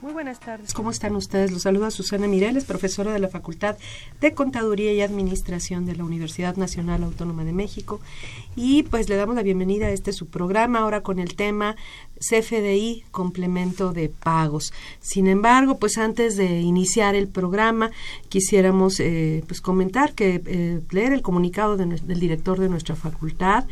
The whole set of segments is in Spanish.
Muy buenas tardes, ¿cómo están ustedes? Los saluda Susana Mireles, profesora de la Facultad de Contaduría y Administración de la Universidad Nacional Autónoma de México. Y pues le damos la bienvenida a este su programa, ahora con el tema CFDI, complemento de pagos. Sin embargo, pues antes de iniciar el programa, quisiéramos eh, pues comentar que eh, leer el comunicado del director de nuestra facultad,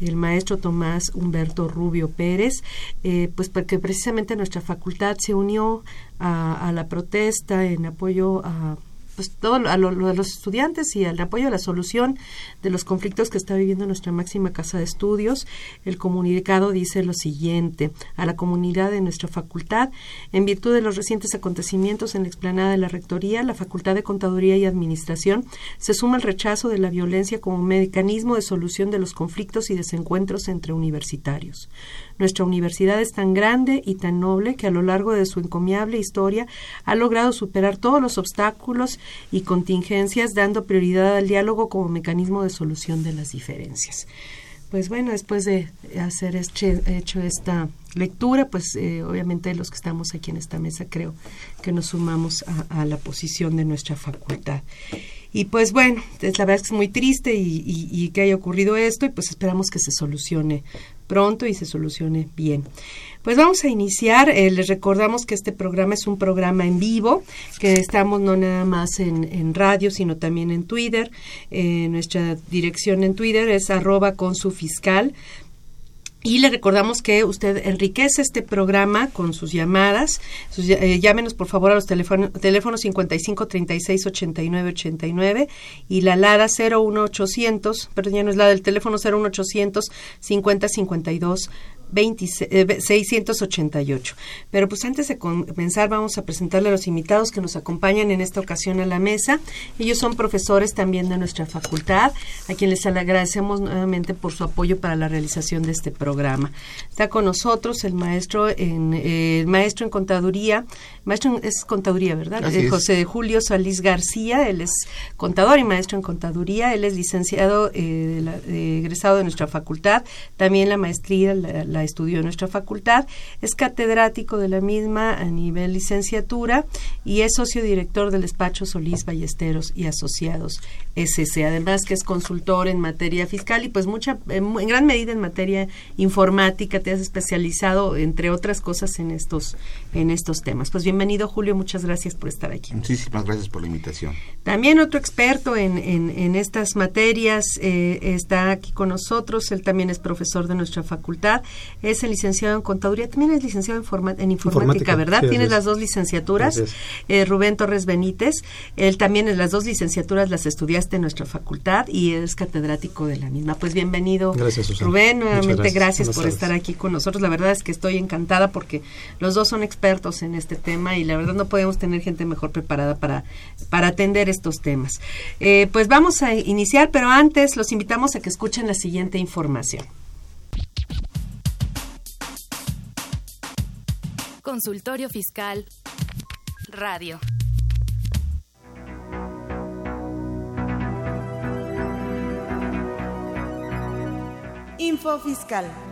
el maestro Tomás Humberto Rubio Pérez, eh, pues porque precisamente nuestra facultad se unió a la protesta en apoyo a pues todo a lo de los estudiantes y al apoyo a la solución de los conflictos que está viviendo nuestra máxima casa de estudios. El comunicado dice lo siguiente, a la comunidad de nuestra facultad, en virtud de los recientes acontecimientos en la explanada de la Rectoría, la Facultad de Contaduría y Administración se suma al rechazo de la violencia como mecanismo de solución de los conflictos y desencuentros entre universitarios. Nuestra universidad es tan grande y tan noble que a lo largo de su encomiable historia ha logrado superar todos los obstáculos y contingencias, dando prioridad al diálogo como mecanismo de solución de las diferencias. Pues bueno, después de hacer este, hecho esta lectura, pues eh, obviamente los que estamos aquí en esta mesa creo que nos sumamos a, la posición de nuestra facultad. Y pues bueno, la verdad es que es muy triste y- y que haya ocurrido esto y pues esperamos que se solucione pronto y se solucione bien. Pues vamos a iniciar. Eh, les recordamos que este programa es un programa en vivo, que estamos no nada más en, en radio, sino también en Twitter. Eh, nuestra dirección en Twitter es arroba con su fiscal. Y le recordamos que usted enriquece este programa con sus llamadas. Eh, llámenos por favor a los teléfonos, teléfonos 55 36 89 89 y la LADA 01800, perdón, ya no es la del teléfono 01800 50 52 26, eh, 688. Pero pues antes de comenzar vamos a presentarle a los invitados que nos acompañan en esta ocasión a la mesa. Ellos son profesores también de nuestra facultad, a quienes les agradecemos nuevamente por su apoyo para la realización de este programa. Está con nosotros el maestro en eh, el maestro en contaduría, maestro en- es contaduría, ¿verdad? Eh, es. José Julio Solís García, él es contador y maestro en contaduría, él es licenciado, eh, de la- eh, egresado de nuestra facultad, también la maestría la, la estudió en nuestra facultad, es catedrático de la misma a nivel licenciatura y es socio director del despacho Solís Ballesteros y Asociados SC, además que es consultor en materia fiscal y pues mucha, en, gran medida en materia informática, te has especializado entre otras cosas en estos, en estos temas. Pues bienvenido Julio, muchas gracias por estar aquí. Muchísimas gracias por la invitación. También otro experto en, en, en estas materias eh, está aquí con nosotros, él también es profesor de nuestra facultad, es el licenciado en contaduría, también es licenciado en, forma- en informática, Informática, ¿verdad? sí, Tienes las dos licenciaturas, eh, Rubén Torres Benítez, él también en las dos licenciaturas las estudiaste en nuestra facultad y es catedrático de la misma. Pues bienvenido, Gracias, Susana. Rubén, Muchas nuevamente gracias. por tardes. estar aquí con nosotros. La verdad es que estoy encantada porque los dos son expertos en este tema y la verdad no podemos tener gente mejor preparada para, para atender estos temas. Eh, pues vamos a iniciar, pero antes los invitamos a que escuchen la siguiente información. Consultorio Fiscal. Radio. Info Fiscal.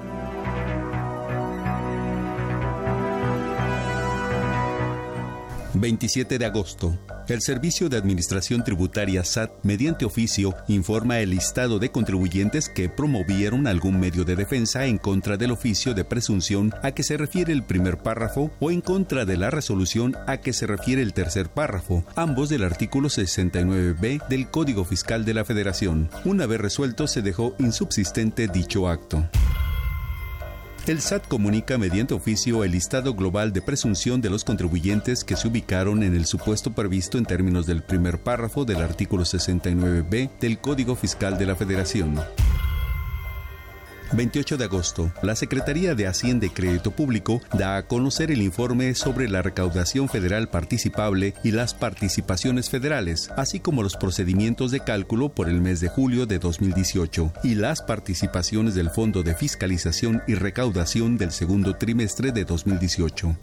...27 de agosto... ...el Servicio de Administración Tributaria SAT... ...mediante oficio... ...informa el listado de contribuyentes... ...que promovieron algún medio de defensa... ...en contra del oficio de presunción... ...a que se refiere el primer párrafo... ...o en contra de la resolución... ...a que se refiere el tercer párrafo... ...ambos del artículo 69b... ...del Código Fiscal de la Federación... ...una vez resuelto... ...se dejó insubsistente dicho acto... El SAT comunica mediante oficio el listado global de presunción de los contribuyentes que se ubicaron en el supuesto previsto en términos del primer párrafo del artículo 69b del Código Fiscal de la Federación. 28 de agosto, la Secretaría de Hacienda y Crédito Público da a conocer el informe sobre la recaudación federal participable y las participaciones federales, así como los procedimientos de cálculo por el mes de julio de 2018 y las participaciones del Fondo de Fiscalización y Recaudación del segundo trimestre de 2018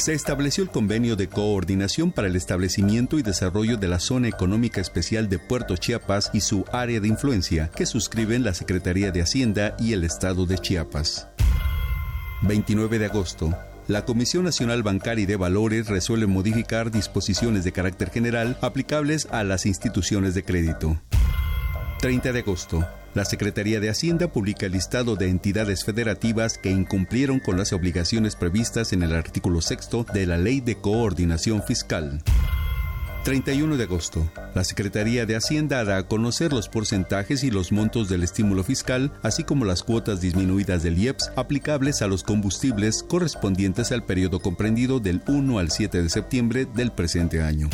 se estableció el convenio de coordinación para el establecimiento y desarrollo de la Zona Económica Especial de Puerto Chiapas y su área de influencia, que suscriben la Secretaría de Hacienda y el Estado de Chiapas. 29 de agosto. La Comisión Nacional Bancaria y de Valores resuelve modificar disposiciones de carácter general aplicables a las instituciones de crédito. 30 de agosto. La Secretaría de Hacienda publica el listado de entidades federativas que incumplieron con las obligaciones previstas en el artículo sexto de la Ley de Coordinación Fiscal. 31 de agosto. La Secretaría de Hacienda hará a conocer los porcentajes y los montos del estímulo fiscal, así como las cuotas disminuidas del IEPS aplicables a los combustibles correspondientes al periodo comprendido del 1 al 7 de septiembre del presente año.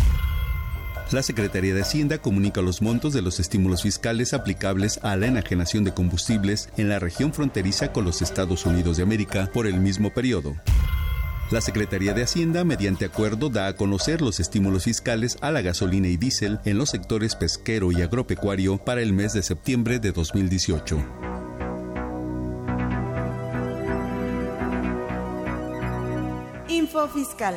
La Secretaría de Hacienda comunica los montos de los estímulos fiscales aplicables a la enajenación de combustibles en la región fronteriza con los Estados Unidos de América por el mismo periodo. La Secretaría de Hacienda, mediante acuerdo, da a conocer los estímulos fiscales a la gasolina y diésel en los sectores pesquero y agropecuario para el mes de septiembre de 2018. Info Fiscal.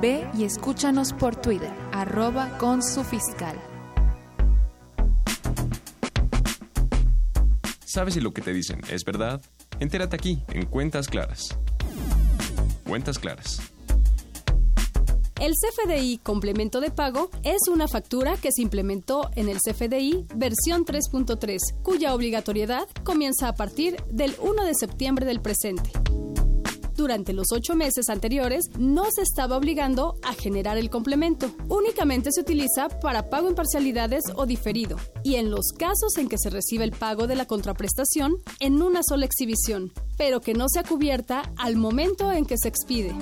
Ve y escúchanos por Twitter, arroba con su fiscal. ¿Sabes si lo que te dicen es verdad? Entérate aquí, en Cuentas Claras. Cuentas Claras. El CFDI complemento de pago es una factura que se implementó en el CFDI versión 3.3, cuya obligatoriedad comienza a partir del 1 de septiembre del presente durante los ocho meses anteriores no se estaba obligando a generar el complemento. Únicamente se utiliza para pago en parcialidades o diferido, y en los casos en que se recibe el pago de la contraprestación en una sola exhibición, pero que no sea cubierta al momento en que se expide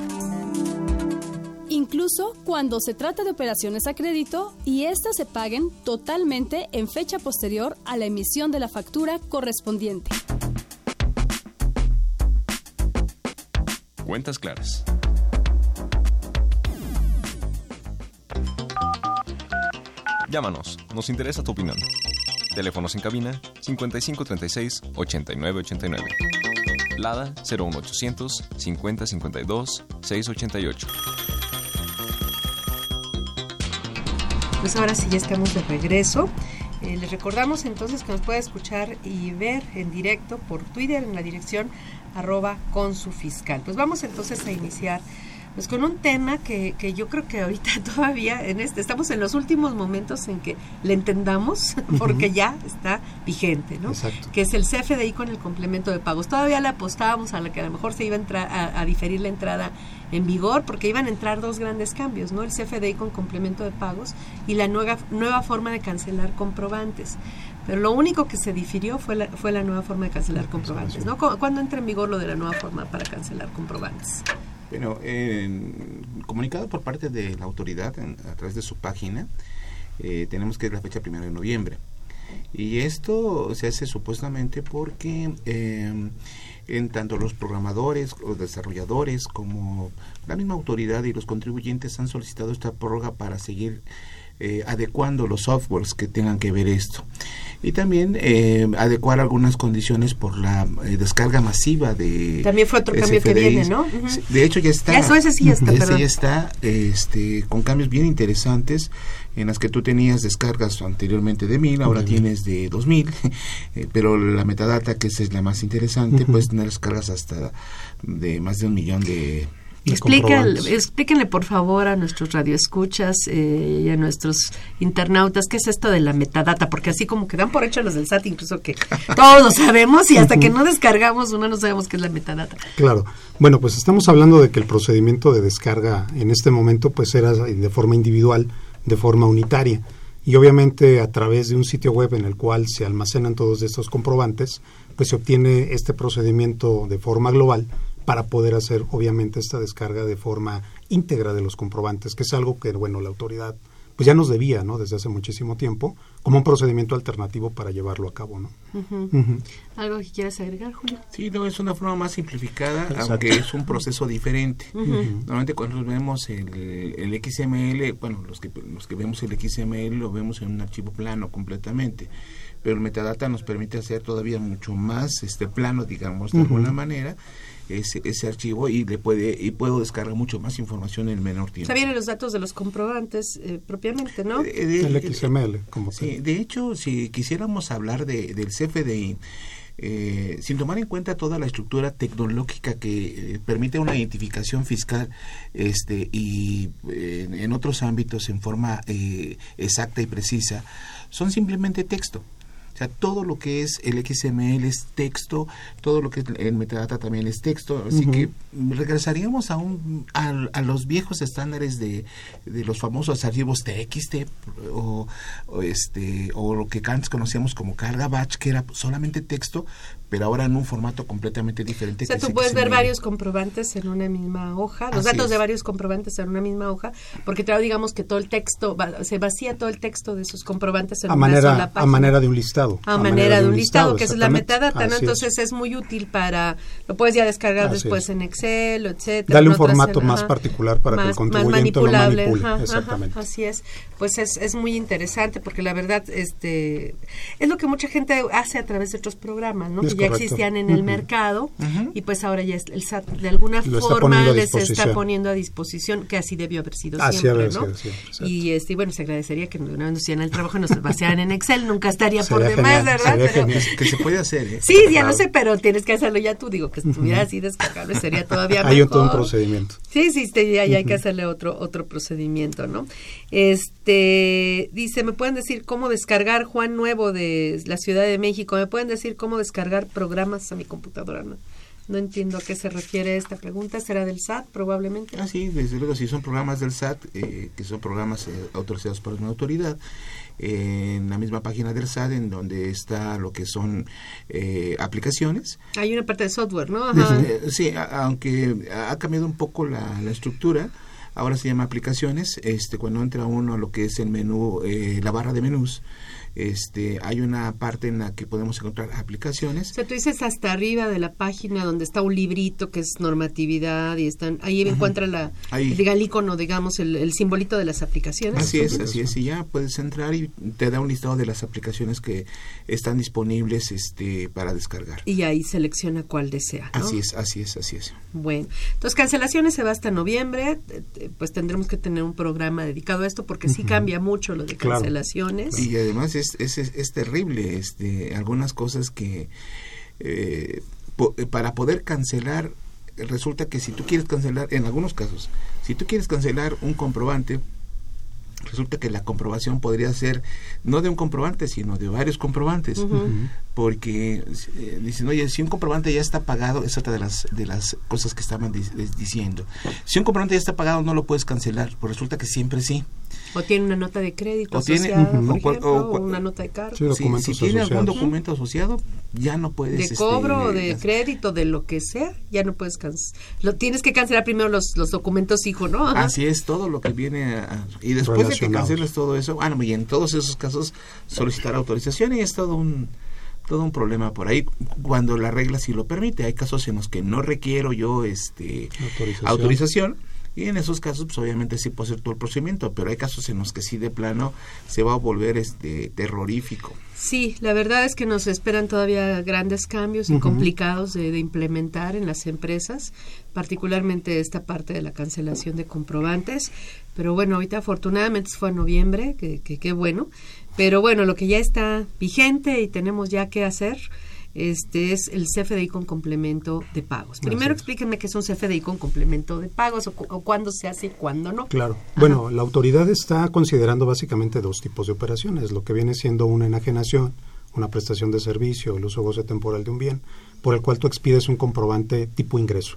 incluso cuando se trata de operaciones a crédito y éstas se paguen totalmente en fecha posterior a la emisión de la factura correspondiente. Cuentas claras. Llámanos, nos interesa tu opinión. Teléfonos en cabina 5536 8989. Lada 01800 5052 688. Pues ahora sí ya estamos de regreso. Eh, les recordamos entonces que nos puede escuchar y ver en directo por Twitter en la dirección arroba con su fiscal. Pues vamos entonces a iniciar pues con un tema que, que, yo creo que ahorita todavía en este estamos en los últimos momentos en que le entendamos porque ya está vigente, ¿no? Que es el CFDI con el complemento de pagos. Todavía le apostábamos a la que a lo mejor se iba a, entrar, a, diferir la entrada en vigor porque iban a entrar dos grandes cambios, ¿no? El CFDI con complemento de pagos y la nueva nueva forma de cancelar comprobantes. Pero lo único que se difirió fue la, fue la nueva forma de cancelar comprobantes, ¿no? ¿Cuándo entra en vigor lo de la nueva forma para cancelar comprobantes? Bueno, comunicado por parte de la autoridad a través de su página, eh, tenemos que es la fecha primero de noviembre. Y esto se hace supuestamente porque eh, en tanto los programadores, los desarrolladores, como la misma autoridad y los contribuyentes han solicitado esta prórroga para seguir eh, adecuando los softwares que tengan que ver esto. Y también eh, adecuar algunas condiciones por la eh, descarga masiva de también fue otro cambio que viene no de hecho ya está. Eso ese sí ya está ese ya está este con cambios bien interesantes en las que tú tenías descargas anteriormente de mil ahora tienes de dos mil pero la metadata que esa es la más interesante puedes tener descargas hasta de más de un millón de explíquenle, por favor a nuestros radioescuchas eh, y a nuestros internautas qué es esto de la metadata, porque así como que dan por hecho los del SAT, incluso que todos lo sabemos y hasta que no descargamos uno no sabemos qué es la metadata. Claro. Bueno, pues estamos hablando de que el procedimiento de descarga en este momento pues era de forma individual, de forma unitaria y obviamente a través de un sitio web en el cual se almacenan todos estos comprobantes, pues se obtiene este procedimiento de forma global para poder hacer obviamente esta descarga de forma íntegra de los comprobantes, que es algo que bueno la autoridad pues ya nos debía, ¿no? Desde hace muchísimo tiempo, como un procedimiento alternativo para llevarlo a cabo, ¿no? ¿Algo que quieras agregar, Julio? Sí, no, es una forma más simplificada, aunque es un proceso diferente. Normalmente cuando vemos el, el, XML, bueno, los que, los que vemos el XML lo vemos en un archivo plano completamente, pero el metadata nos permite hacer todavía mucho más este plano, digamos, de alguna manera, ese, ese archivo y le puede y puedo descargar mucho más información en menor tiempo. Sea, vienen los datos de los comprobantes eh, propiamente, ¿no? Eh, de, el XML, como sí, de hecho, si quisiéramos hablar de, del CFDI, eh, sin tomar en cuenta toda la estructura tecnológica que permite una identificación fiscal este y en otros ámbitos en forma exacta y precisa, son simplemente texto. O sea, todo lo que es el XML es texto, todo lo que es el metadata también es texto, así que regresaríamos a, un, a, los viejos estándares de, de, los famosos archivos TXT o, o, este, o lo que antes conocíamos como carga batch, que era solamente texto, pero ahora en un formato completamente diferente. O sea, tú puedes ver varios comprobantes en una misma hoja, los datos de varios comprobantes en una misma hoja, porque te digamos que todo el texto, se vacía todo el texto de esos comprobantes en a una manera, sola página. A manera de un listado. A, manera, de un listado, que es la metadata, ¿no? Entonces es. muy útil para, lo puedes ya descargar después en Excel, etcétera. Dale un formato más particular para que el contribuyente lo manipule. Exactamente. así es. Pues es, es muy interesante porque la verdad este es lo que mucha gente hace a través de otros programas, ¿no? Ya existían en el mercado y pues ahora ya el SAT de alguna forma les está poniendo a disposición, que así debió haber sido siempre, ¿no? y este, bueno, se agradecería que nos hicieran el trabajo, nos vaciaran en Excel, nunca estaría por demás, ¿verdad? que se puede hacer, ¿eh? Sí, ya lo sé, pero tienes que hacerlo ya tú, digo, que estuviera así descargable sería todavía mejor. Hay todo un procedimiento. Sí, sí, ya, ya hay que hacerle otro otro procedimiento, ¿no? Este, dice, ¿me pueden decir cómo descargar Juan Nuevo de la Ciudad de México? ¿Me pueden decir cómo descargar programas a mi computadora? No, no entiendo a qué se refiere esta pregunta. ¿Será del SAT probablemente? Ah, sí, desde luego, si son programas del SAT, eh, que son programas eh, autorizados por una autoridad, en la misma página del SAT, en donde está lo que son eh, aplicaciones. Hay una parte de software, ¿no? sí, aunque ha cambiado un poco la, la estructura, ahora se llama aplicaciones, este cuando entra uno a lo que es el menú, eh, la barra de menús, este, hay una parte en la que podemos encontrar aplicaciones. O sea, tú dices hasta arriba de la página donde está un librito que es normatividad y están ahí encuentra la, el icono, digamos, el, simbolito de las aplicaciones. Así es, así es, y ya puedes entrar y te da un listado de las aplicaciones que están disponibles este, para descargar. Y ahí selecciona cuál desea. Así es, así es, así es. Bueno, entonces cancelaciones se va hasta noviembre, pues tendremos que tener un programa dedicado a esto porque sí cambia mucho lo de cancelaciones. Y además es es, es, terrible este, algunas cosas que eh, para poder cancelar resulta que si tú quieres cancelar en algunos casos si tú quieres cancelar un comprobante resulta que la comprobación podría ser no de un comprobante, sino de varios comprobantes, porque eh, dicen, oye, si un comprobante ya está pagado, es otra de las, de las cosas que estaban diciendo. Si un comprobante ya está pagado, no lo puedes cancelar, pues resulta que siempre sí. O tiene una nota de crédito asociada, por ejemplo, o, una nota de cargo. si, tiene algún documento asociado, ya no puedes... De este, cobro, de crédito, de lo que sea, ya no puedes cancelar. Lo tienes que cancelar primero los, los documentos hijo, ¿no? Así es, todo lo que viene Y después de que canceles todo eso, bueno, ah, y en todos esos casos solicitar autorización y es todo un todo un problema por ahí cuando la regla sí lo permite. Hay casos en los que no requiero yo este autorización y en esos casos, pues obviamente sí puedo hacer todo el procedimiento, pero hay casos en los que sí de plano se va a volver este terrorífico. Sí, la verdad es que nos esperan todavía grandes cambios y complicados de, implementar en las empresas, particularmente esta parte de la cancelación de comprobantes. Pero bueno, ahorita afortunadamente fue en noviembre, que qué bueno. Pero bueno, lo que ya está vigente y tenemos ya que hacer este es el CFDI con complemento de pagos. Primero explíquenme qué es un CFDI con complemento de pagos o, cuándo se hace y cuándo no. Claro. Bueno, la autoridad está considerando básicamente dos tipos de operaciones, lo que viene siendo una enajenación, una prestación de servicio, el uso goce temporal de un bien, por el cual tú expides un comprobante tipo ingreso,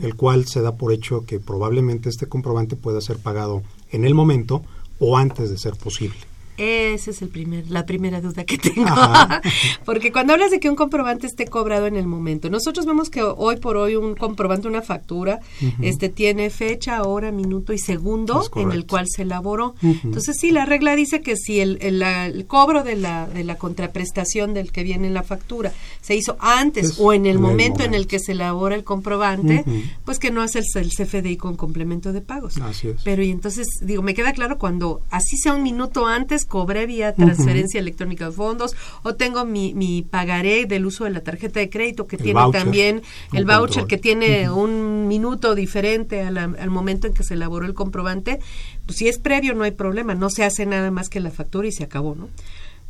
el cual se da por hecho que probablemente este comprobante pueda ser pagado en el momento o antes de ser posible Esa es el primer, la primera duda que tengo. Porque cuando hablas de que un comprobante esté cobrado en el momento, nosotros vemos que hoy por hoy un comprobante, una factura, este tiene fecha, hora, minuto y segundo en el cual se elaboró. Entonces sí, la regla dice que si el, el, cobro de la, de la contraprestación del que viene en la factura se hizo antes o en el, momento, en el que se elabora el comprobante, pues que no hace el, el, CFDI con complemento de pagos. Así es. Pero y entonces, digo, me queda claro cuando así sea un minuto antes, cobré vía transferencia electrónica de fondos o tengo mi, mi pagaré del uso de la tarjeta de crédito que tiene también el voucher que tiene un minuto diferente al momento en que se elaboró el comprobante, pues si es previo no hay problema, no se hace nada más que la factura y se acabó, ¿no?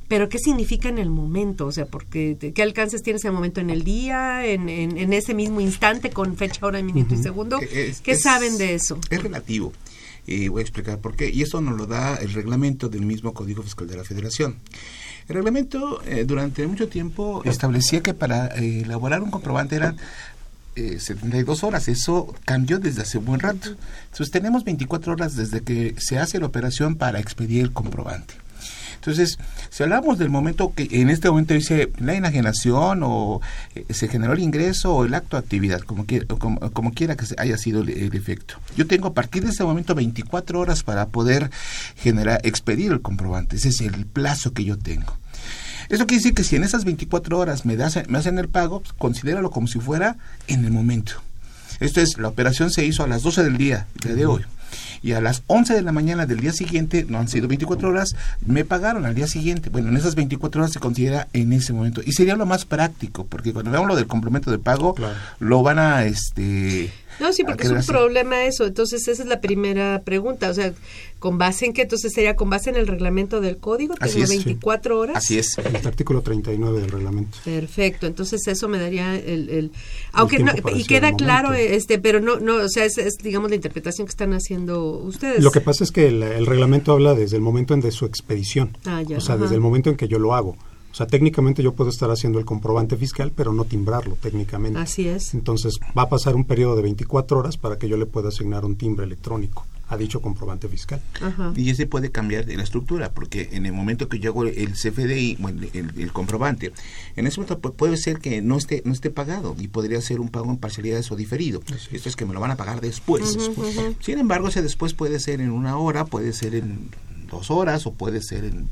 pero ¿qué significa en el momento? O sea, porque ¿qué alcances tienes en el momento en el día, en, en, ese mismo instante, con fecha, hora, minuto y segundo? ¿Qué saben de eso? Es relativo. Y voy a explicar por qué. Y eso nos lo da el reglamento del mismo Código Fiscal de la Federación. El reglamento eh, durante mucho tiempo establecía que para eh, elaborar un comprobante eran eh, 72 horas. Eso cambió desde hace un buen rato. Entonces tenemos 24 horas desde que se hace la operación para expedir el comprobante. Entonces, si hablamos del momento que en este momento dice la enajenación o eh, se generó el ingreso o el acto de actividad, como, como, quiera que haya sido el, efecto. Yo tengo a partir de ese momento 24 horas para poder generar, expedir el comprobante. Ese es el plazo que yo tengo. Eso quiere decir que si en esas 24 horas me, me hacen el pago, pues, considéralo como si fuera en el momento. Esto es, la operación se hizo a las 12 del día, día de hoy y a las 11 de la mañana del día siguiente, no han sido 24 horas, me pagaron al día siguiente. Bueno, en esas 24 horas se considera en ese momento. Y sería lo más práctico, porque cuando veamos lo del complemento de pago, lo van a... este no, sí, porque es un problema eso. Entonces, esa es la primera pregunta. O sea, ¿con base en qué? Entonces, sería con base en el reglamento del código. Tengo 24 horas. Así es. El artículo 39 del reglamento. Perfecto. Entonces, eso me daría el... el aunque no, y queda claro, este pero no, no o sea, es, digamos, la interpretación que están haciendo ustedes. Lo que pasa es que el, reglamento habla desde el momento en de su expedición. Ah, ya, o sea, desde el momento en que yo lo hago. O sea, técnicamente yo puedo estar haciendo el comprobante fiscal, pero no timbrarlo técnicamente. Así es. Entonces, va a pasar un periodo de 24 horas para que yo le pueda asignar un timbre electrónico a dicho comprobante fiscal. Y ese puede cambiar de la estructura, porque en el momento que yo hago el CFDI, bueno, el, comprobante, en ese momento puede ser que no esté no esté pagado y podría ser un pago en parcialidades o diferido. Esto es que me lo van a pagar después. Sin embargo, ese después puede ser en una hora, puede ser en dos horas o puede ser en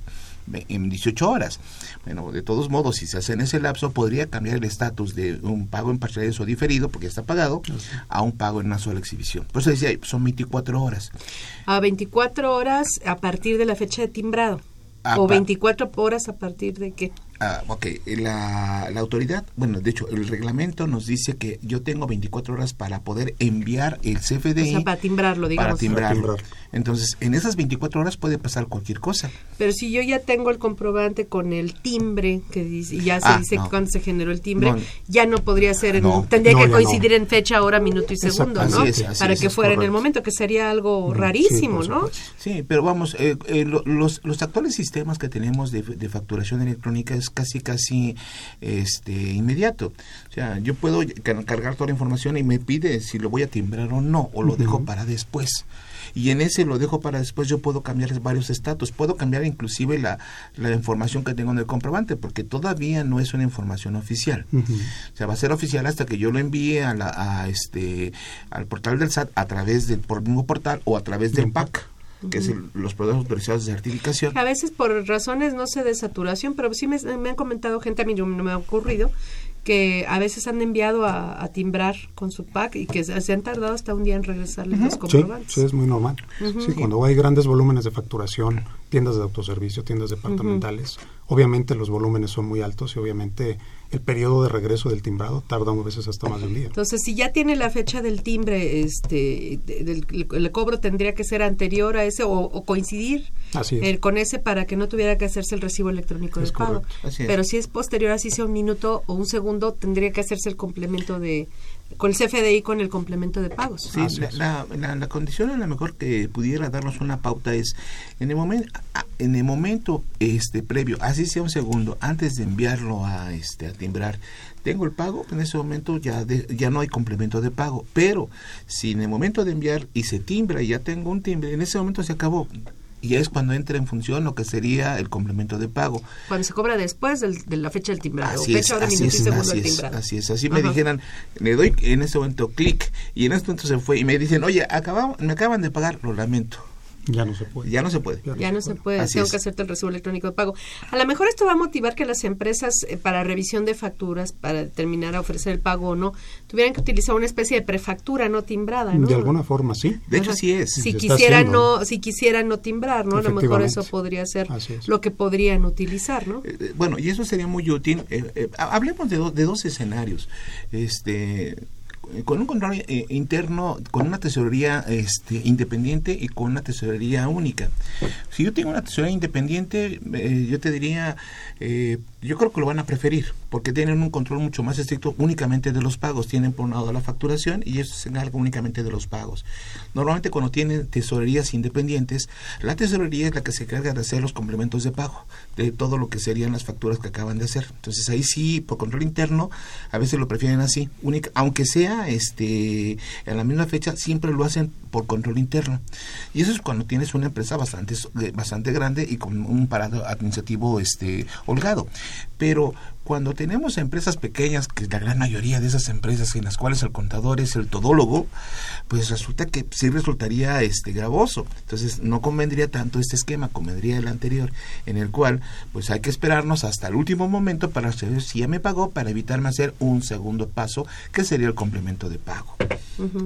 en 18 horas. Bueno, de todos modos, si se hace en ese lapso, podría cambiar el estatus de un pago en parcialidades o diferido, porque ya está pagado, a un pago en una sola exhibición. Por eso decía, son 24 horas. A 24 horas a partir de la fecha de timbrado. ¿O 24 horas a partir de qué? Ah, ok, la, la, autoridad, bueno, de hecho, el reglamento nos dice que yo tengo 24 horas para poder enviar el CFDI. O sea, para timbrarlo, digamos. Para timbrarlo. Entonces, en esas 24 horas puede pasar cualquier cosa. Pero si yo ya tengo el comprobante con el timbre, que dice, y ya se ah, dice que cuando se generó el timbre, ya no podría ser, en, tendría que coincidir en fecha, hora, minuto y segundo, ¿no? para que fuera en el momento, que sería algo mm, rarísimo, ¿no? Sí, pero vamos, eh, eh, los, los actuales sistemas que tenemos de, de facturación electrónica es casi casi este inmediato. O sea, yo puedo cargar toda la información y me pide si lo voy a timbrar o no, o lo dejo para después. Y en ese lo dejo para después, yo puedo cambiar varios estatus. Puedo cambiar inclusive la, la información que tengo en el comprobante, porque todavía no es una información oficial. O sea, va a ser oficial hasta que yo lo envíe a, la, a este, al portal del SAT a través del mismo portal o a través del PAC que es los proveedores autorizados de certificación. A veces por razones, no sé, de saturación, pero sí me, han comentado gente, a mí no me ha ocurrido, que a veces han enviado a, timbrar con su pack y que se, han tardado hasta un día en regresarles los comprobantes. Sí, es muy normal. Sí, cuando hay grandes volúmenes de facturación, tiendas de autoservicio, tiendas departamentales, obviamente los volúmenes son muy altos y obviamente el periodo de regreso del timbrado tarda a veces hasta más de un día. Entonces, si ya tiene la fecha del timbre, este, el, cobro tendría que ser anterior a ese o, coincidir con ese para que no tuviera que hacerse el recibo electrónico de pago. Pero si es posterior, así sea un minuto o un segundo, tendría que hacerse el complemento de con el CFDI con el complemento de pagos. Sí, la, la, condición a lo mejor que pudiera darnos una pauta es en el momento en el momento este previo, así sea un segundo antes de enviarlo a este a timbrar, tengo el pago, en ese momento ya ya no hay complemento de pago, pero si en el momento de enviar y se timbra y ya tengo un timbre, en ese momento se acabó y es cuando entra en función lo que sería el complemento de pago. Cuando se cobra después del- de la fecha del timbrado. Así fecha, es, así es, así del es, timbrado. así es. Así me dijeran, le doy en ese momento clic y en este momento se fue y me dicen, oye, acabamos, me acaban de pagar, lo lamento. Ya no se puede. Ya no se puede. Ya no se puede, Así tengo es. que hacerte el recibo electrónico de pago. A lo mejor esto va a motivar que las empresas eh, para revisión de facturas, para determinar a ofrecer el pago o no, tuvieran que utilizar una especie de prefactura no timbrada, ¿no? De alguna forma, sí. De hecho, Ajá. sí es. Si quisieran no, si quisieran no timbrar, ¿no? A lo mejor eso podría ser lo que podrían utilizar, ¿no? Eh, Bueno, y eso sería muy útil. eh, eh, ha- hablemos de, do- de dos escenarios. Este con un control eh, interno, con una tesorería este, independiente y con una tesorería única. Si yo tengo una tesorería independiente, eh, yo te diría, eh, yo creo que lo van a preferir, porque tienen un control mucho más estricto únicamente de los pagos. Tienen por un lado la facturación y eso se encarga únicamente de los pagos. Normalmente cuando tienen tesorerías independientes, la tesorería es la que se encarga de hacer los complementos de pago, de todo lo que serían las facturas que acaban de hacer. Entonces ahí sí, por control interno, a veces lo prefieren así, única, aunque sea este en la misma fecha, siempre lo hacen por control interno. Y eso es cuando tienes una empresa bastante bastante grande y con un parado administrativo este holgado. Pero cuando tenemos empresas pequeñas, que la gran mayoría de esas empresas en las cuales el contador es el todólogo, pues resulta que sí resultaría este gravoso. Entonces no convendría tanto este esquema, convendría el anterior, en el cual pues hay que esperarnos hasta el último momento para saber si ya me pagó, para evitarme hacer un segundo paso, que sería el complemento de pago.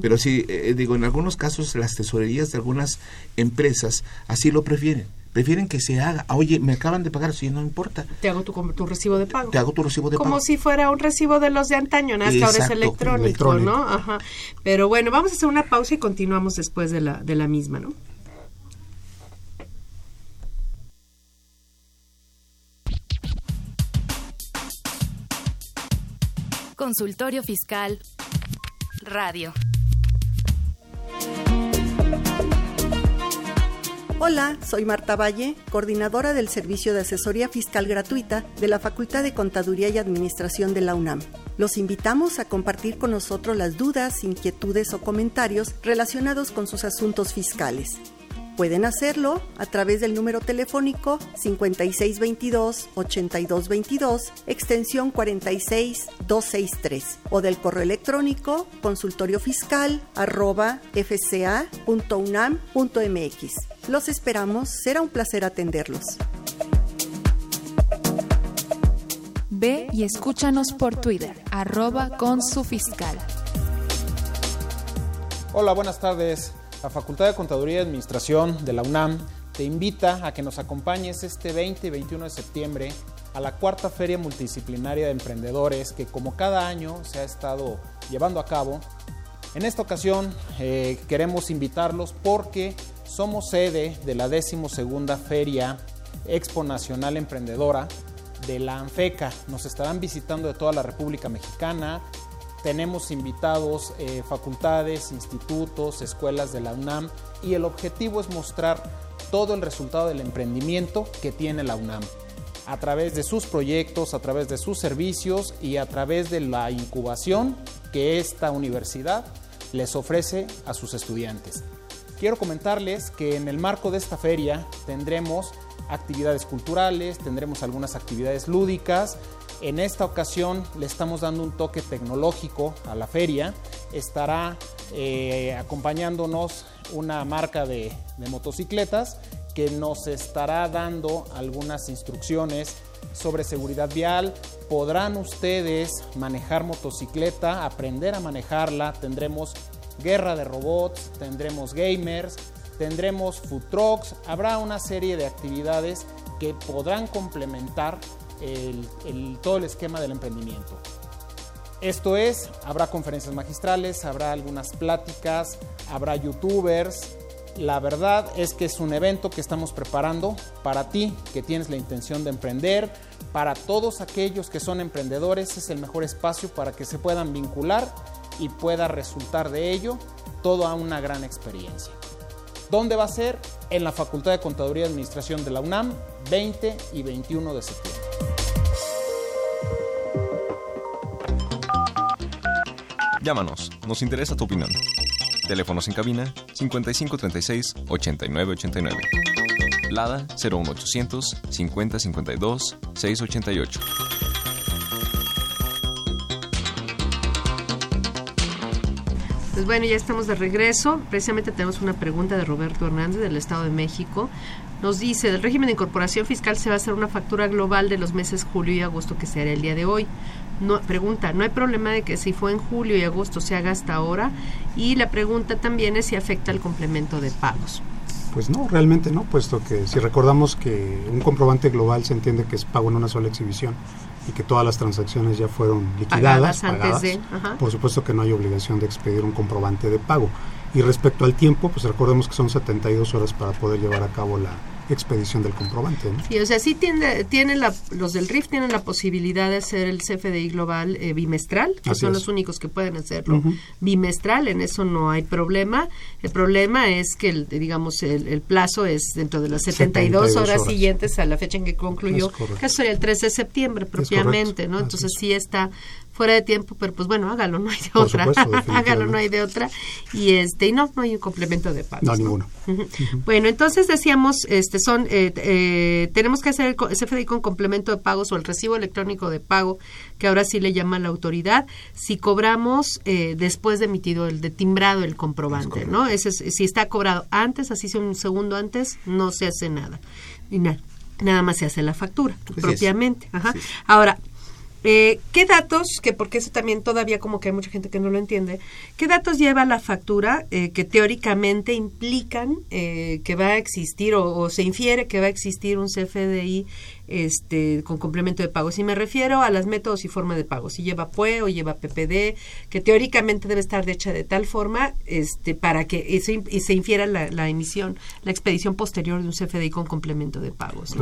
Pero sí, eh, digo, en algunos casos las tesorerías de algunas empresas así lo prefieren. Prefieren que se haga, "Ah, oye, me acaban de pagar, si no importa, Te hago tu, recibo de pago. te hago tu recibo de Como pago. si fuera un recibo de los de antaño, nada más que ahora es electrónico, electrónico. ¿no? Ajá. Pero bueno, vamos a hacer una pausa y continuamos después de la, de la misma, ¿no? Consultorio Fiscal Radio. Hola, soy Marta Valle, coordinadora del Servicio de Asesoría Fiscal Gratuita de la Facultad de Contaduría y Administración de la UNAM. Los invitamos a compartir con nosotros las dudas, inquietudes o comentarios relacionados con sus asuntos fiscales. Pueden hacerlo a través del número telefónico 5622-8222, extensión 46263, o del correo electrónico consultoriofiscal arroba fca.unam.mx. Los esperamos, será un placer atenderlos. Ve y escúchanos por Twitter, arroba con su fiscal. Hola, buenas tardes. La Facultad de Contaduría y Administración de la UNAM te invita a que nos acompañes este 20 y 21 de septiembre a la cuarta Feria Multidisciplinaria de Emprendedores que como cada año se ha estado llevando a cabo. En esta ocasión eh, queremos invitarlos porque somos sede de la 12 Feria Expo Nacional Emprendedora de la ANFECA. Nos estarán visitando de toda la República Mexicana, tenemos invitados eh, facultades, institutos, escuelas de la UNAM y el objetivo es mostrar todo el resultado del emprendimiento que tiene la UNAM a través de sus proyectos, a través de sus servicios y a través de la incubación que esta universidad les ofrece a sus estudiantes. Quiero comentarles que en el marco de esta feria tendremos actividades culturales, tendremos algunas actividades lúdicas, en esta ocasión le estamos dando un toque tecnológico a la feria. Estará eh, acompañándonos una marca de, motocicletas que nos estará dando algunas instrucciones sobre seguridad vial. Podrán ustedes manejar motocicleta, aprender a manejarla. Tendremos guerra de robots, tendremos gamers, tendremos food trucks. Habrá una serie de actividades que podrán complementar el, el, todo el esquema del emprendimiento. Esto es, habrá conferencias magistrales, habrá algunas pláticas, habrá youtubers. La verdad es que es un evento que estamos preparando para ti que tienes la intención de emprender, para todos aquellos que son emprendedores, es el mejor espacio para que se puedan vincular y pueda resultar de ello toda una gran experiencia. ¿Dónde va a ser? En la Facultad de Contaduría y Administración de la UNAM, 20 y 21 de septiembre. Llámanos, nos interesa tu opinión. Teléfonos en cabina 5536 8989. Lada 01800 5052 688. Pues bueno, ya estamos de regreso. Precisamente tenemos una pregunta de Roberto Hernández del Estado de México. Nos dice, del régimen de incorporación fiscal se va a hacer una factura global de los meses julio y agosto que se hará el día de hoy. No, pregunta, ¿no hay problema de que si fue en julio y agosto se haga hasta ahora? Y la pregunta también es si afecta el complemento de pagos. Pues no, realmente no, puesto que si recordamos que un comprobante global se entiende que es pago en una sola exhibición y que todas las transacciones ya fueron liquidadas, pagadas, antes de, por supuesto que no hay obligación de expedir un comprobante de pago. Y respecto al tiempo, pues recordemos que son 72 horas para poder llevar a cabo la, expedición del comprobante. ¿no? Sí, o sea, sí tiene, tiene la, los del RIF tienen la posibilidad de hacer el CFDI global eh, bimestral, que son los únicos que pueden hacerlo bimestral, en eso no hay problema. El problema es que, el, digamos, el, plazo es dentro de las 72, horas, siguientes a la fecha en que concluyó, que sería el 13 de septiembre propiamente, ¿no? Entonces sí está fuera de tiempo, pero pues bueno, hágalo, no hay de otra. hágalo, no hay de otra. Y este, y no, no hay un complemento de pagos. No, ninguno. Bueno, entonces decíamos, este, son, eh, eh, tenemos que hacer el CFDI con complemento de pagos o el recibo electrónico de pago, que ahora sí le llama la autoridad, si cobramos eh, después de emitido el de timbrado el comprobante, ¿no? Ese si está cobrado antes, así sea un segundo antes, no se hace nada. Y nada, nada más se hace la factura, propiamente. Ajá. Ahora, eh, ¿Qué datos, que porque eso también todavía como que hay mucha gente que no lo entiende, qué datos lleva la factura eh, que teóricamente implican eh, que va a existir o, o, se infiere que va a existir un CFDI este, con complemento de pago. Si me refiero a las métodos y forma de pago, si lleva PUE o lleva PPD, que teóricamente debe estar hecha de tal forma este, para que y se infiera la, emisión, la expedición posterior de un CFDI con complemento de pagos.